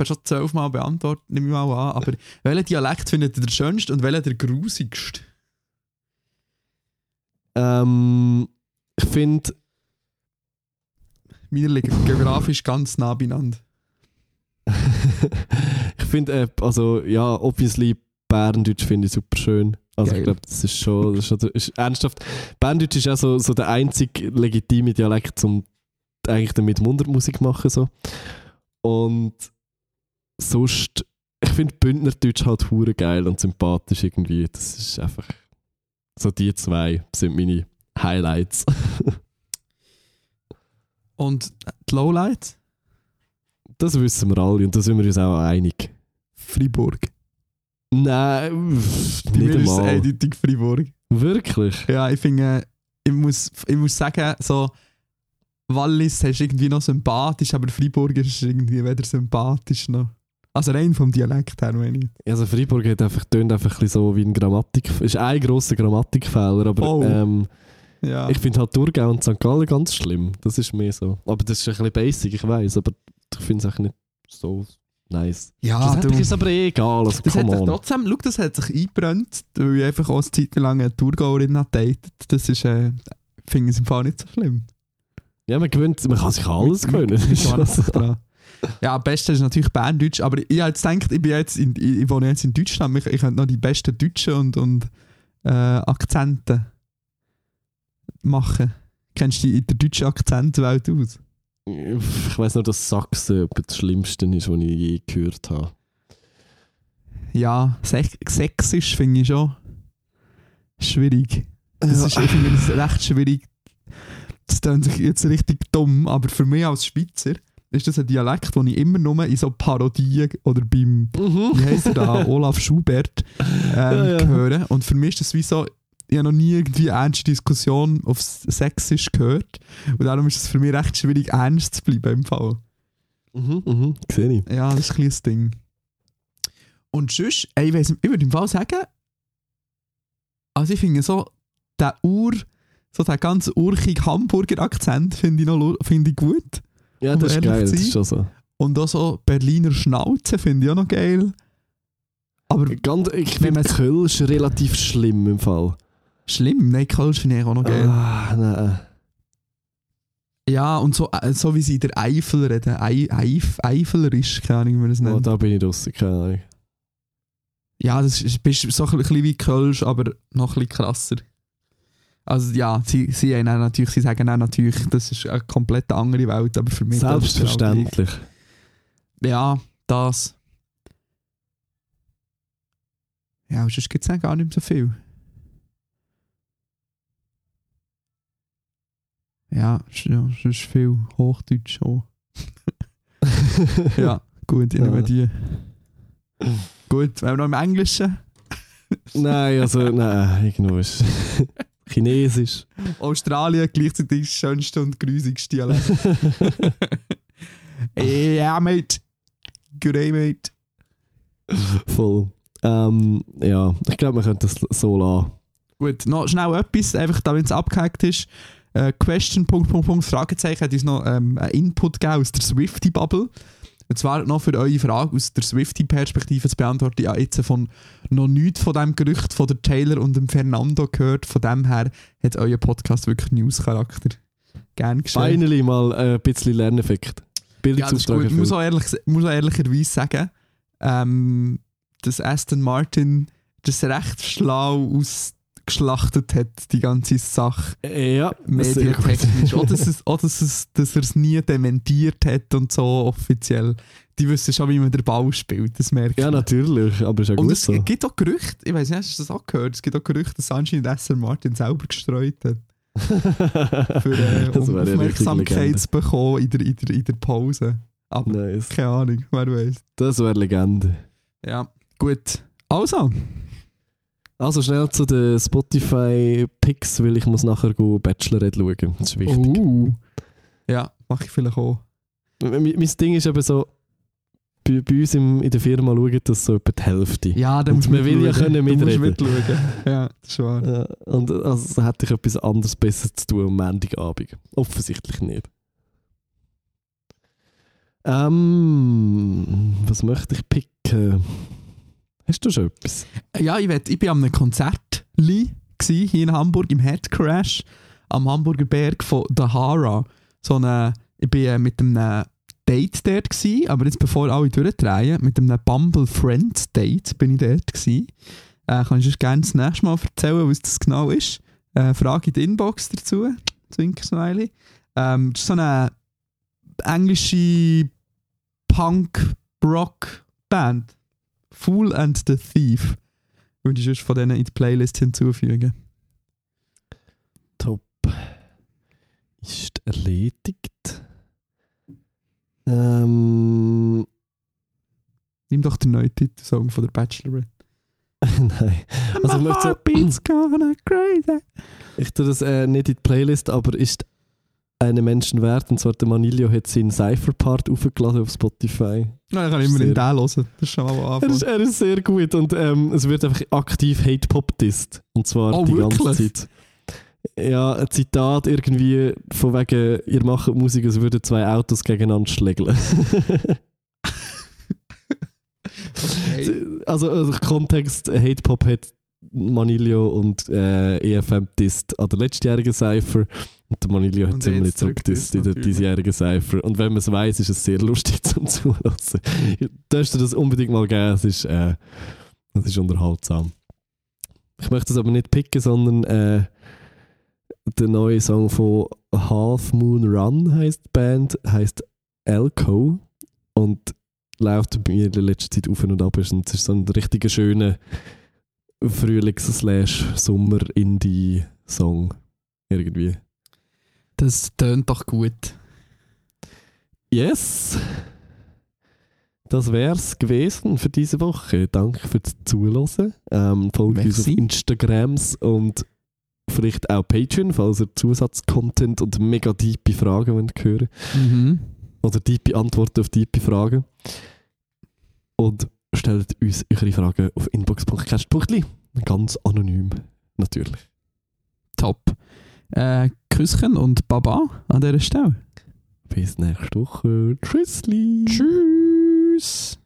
auch schon zwölfmal beantwortet, nehme ich mal an. Aber welchen Dialekt findet ihr der schönste und welchen der grusigste? Ähm, ich finde, Wir liegen geografisch ganz nah beieinander. ich finde, äh, also ja, obviously Berndeutsch finde ich super schön. Also Geil. ich glaube, das ist schon, das ist schon ist ernsthaft. Berndeutsch ist auch so, so der einzige legitime Dialekt, um eigentlich damit Mundmusik zu machen. So. Und sonst, ich finde Bündnerdeutsch halt hure geil und sympathisch irgendwie. Das ist einfach so die zwei sind meine Highlights. Und die Lowlight? Das wissen wir alle und da sind wir uns auch einig. Fribourg. Nein, pff, nicht mir ist einmal. eindeutig Fribourg. Wirklich? Ja, ich finde, ich muss, ich muss sagen, so Wallis ist irgendwie noch sympathisch, aber Fribourg ist irgendwie weder sympathisch noch. Also rein vom Dialekt her, meine ich. Also Freiburg hat einfach, tönt einfach ein bisschen so wie ein Grammatik... ist ein grosser Grammatikfehler, aber Oh. ähm, Ja. ich finde halt Thurgau und St. Gallen ganz schlimm. Das ist mehr so. Aber das ist ein bisschen basic, ich weiß, aber ich finde es eigentlich nicht so nice. ja, Schlussendlich ist aber eh egal, also Das hat sich trotzdem, schau, das hat sich eingebrannt, weil ich einfach auch eine Zeit lang eine Thurgauerin hat datet. Das ist, äh, ich finde es im Fall nicht so schlimm. Ja, man, gewöhnt, man kann sich alles gewöhnen. Das Ich ist war so. dran. Ja, am besten ist natürlich Berndeutsch, aber ich habe jetzt gedacht, ich, bin jetzt in, ich, ich wohne jetzt in Deutschland, ich, ich könnte noch die besten Deutschen und, und äh, Akzente machen. Kennst du die, der deutsche Akzentwelt aus? Ich weiss nur, dass Sachsen das Schlimmste ist, was ich je gehört habe. ja, sex sexisch finde ich schon schwierig. Das Ja. ist ich finde das recht schwierig. Das klingt sich jetzt richtig dumm, aber für mich als Schweizer ist das ein Dialekt, den ich immer nur in so Parodien oder beim, Mhm. wie heisst er da, Olaf Schubert ähm, Ja, ja. höre. Und für mich ist das wie so, ich habe noch nie irgendwie ernste Diskussion auf Sexisch gehört. Und darum ist es für mich recht schwierig, ernst zu bleiben im Fall. Mhm, mhm. Sehe ich. Ja, das ist ein kleines Ding. Und sonst, ey, ich, weiss, ich würde im Fall sagen, also ich finde so, der Ur, so der ganz urchige Hamburger-Akzent finde ich, noch finde ich gut. Ja, das ist geil, das ist schon so. Und auch so Berliner Schnauze finde ich auch noch geil. Aber Ganz, ich finde man's- Kölsch relativ schlimm im Fall. Schlimm, nein, Kölsch finde ich auch noch geil. Ah, nein. Ja, und so, äh, so wie sie in der Eifel reden, Ei, Eif, Eifelerisch, keine Ahnung, wie man das Oh, nennt. da bin ich draussen, keine Ahnung. Ja, das ist, bist so ein bisschen wie Kölsch, aber noch ein bisschen krasser. Also ja, sie, sie, haben dann natürlich, sie sagen dann natürlich, das ist eine komplett andere Welt, aber für mich... Selbstverständlich. auch. Ja, das. Ja, sonst gibt es gar nicht mehr so viel. Ja, ja sonst viel Hochdeutsch auch. Ja, gut, ich nehme Ja. die. Gut, wenn wir noch im Englischen. nein, also, nein, irgendwo ist Chinesisch. Australien gleichzeitig das schönste und grusigste Dialekt. ja, mate. Good day, mate. Voll. Ähm, ja, ich glaube, man könnte das so lassen. Gut, noch schnell etwas, einfach damit es abgehakt ist. Äh, Question, Punkt, Punkt, Punkt, Fragezeichen hat uns noch ähm, einen Input gegeben aus der Swifty-Bubble. Und zwar noch für eure Frage aus der Swifty-Perspektive zu beantworten. Ich habe jetzt von noch nichts von dem Gerücht von der Taylor und dem Fernando gehört. Von dem her hat euer Podcast wirklich News-Charakter. Gern geschehen. Finally mal äh, ein bisschen Lerneffekt. Ja, Bildungsauftrag gut. Ich muss auch, ehrlich, muss auch ehrlicherweise sagen, ähm, dass Aston Martin das recht schlau ausgeschlachtet hat, die ganze Sache, Ja, medientechnisch. auch, dass, es, auch dass, es, dass er es nie dementiert hat und so offiziell. Die wissen schon, wie man den Ball spielt, das merkt Ja, natürlich, aber ist ja Und gut es so. gibt auch Gerüchte, ich weiß nicht, hast du das auch gehört? Es gibt auch Gerüchte, dass anscheinend Aston Martin selber gestreut hat, für, äh, um ja Aufmerksamkeit zu bekommen in der, in, der, in der Pause. Aber Nice. keine Ahnung, wer weiß. Das wäre Legende. Ja, gut. Also, Also schnell zu den Spotify-Picks, weil ich muss nachher go Bachelorette schauen. Das ist wichtig. uh. ja, mache ich vielleicht auch. Mein, mein Ding ist eben so, bei, bei uns im, in der Firma schauen das so etwa die Hälfte. Ja, dann musst du will ja können Du musst mitreden. mitschauen. Ja, das ist wahr. Ja, und also hätte ich etwas anderes besser zu tun am Montagabend. Offensichtlich nicht. Ähm, was möchte ich picken? Hast du schon etwas? Ja, ich, wett, ich bin an einem Konzert hier in Hamburg im Head Crash am Hamburger Berg von Dahara. So eine, ich bin äh, mit einem Date dort gewesen, aber jetzt bevor alle durchdrehen, mit einem Bumble Friends Date bin ich dort. Äh, kann ich sonst gerne das nächste Mal erzählen, was das genau ist. Äh, Frage in die Inbox dazu. Zwinker-Smiley. Ähm, das ist so eine englische Punk-Rock-Band. Fool and the Thief. Würde ich sonst von denen in die Playlist hinzufügen. Top. Ist erledigt. Ähm, Nimm doch den neuen Titelsong von der Bachelorette. nein. Also ich möchte so, Heartbeat's gonna crazy. ich tue das äh, nicht in die Playlist, aber ist eine Menschen wert. Und zwar der Manilio hat seinen Cypher-Part aufgeladen auf Spotify. Ja, ich kann immer in den hören. Das ist schon mal Er ist, er ist sehr gut und ähm, es wird einfach aktiv Hate-Pop disst. Und zwar Oh, die ganze wirklich? Zeit. Ja, ein Zitat irgendwie von wegen, ihr macht Musik, als würden zwei Autos gegeneinander schlägeln. also, also Kontext, Hate-Pop hat Manilio und äh, EFM disst an der letztjährigen Cypher und der Manilio hat Und ziemlich jetzt zurückdisst in der diesjährigen Cypher. Und wenn man es weiß, ist es sehr lustig zum Zulassen. Du hast dir das unbedingt mal geben, es ist, äh, es ist unterhaltsam. Ich möchte es aber nicht picken, sondern äh, der neue Song von Half Moon Run heißt die Band, heißt Elko und läuft bei mir in letzter Zeit auf und ab. Es ist so ein richtiger schöner Frühlings-Sommer-Indie-Song. Irgendwie. Das tönt doch gut. Yes! Das wär's gewesen für diese Woche. Danke fürs Zuhören. Ähm, folgt uns auf Merci. Instagrams und vielleicht auch Patreon, falls ihr Zusatzcontent und mega tiefe Fragen wollt hören Mhm. Oder tiefe Antworten auf tiefe Fragen. Und stellt uns eure Fragen auf inbox.cast.li. Ganz anonym, natürlich. Top. Äh, Küsschen und Baba an dieser Stelle. Bis nächste Woche. Tschüssli. Tschüss.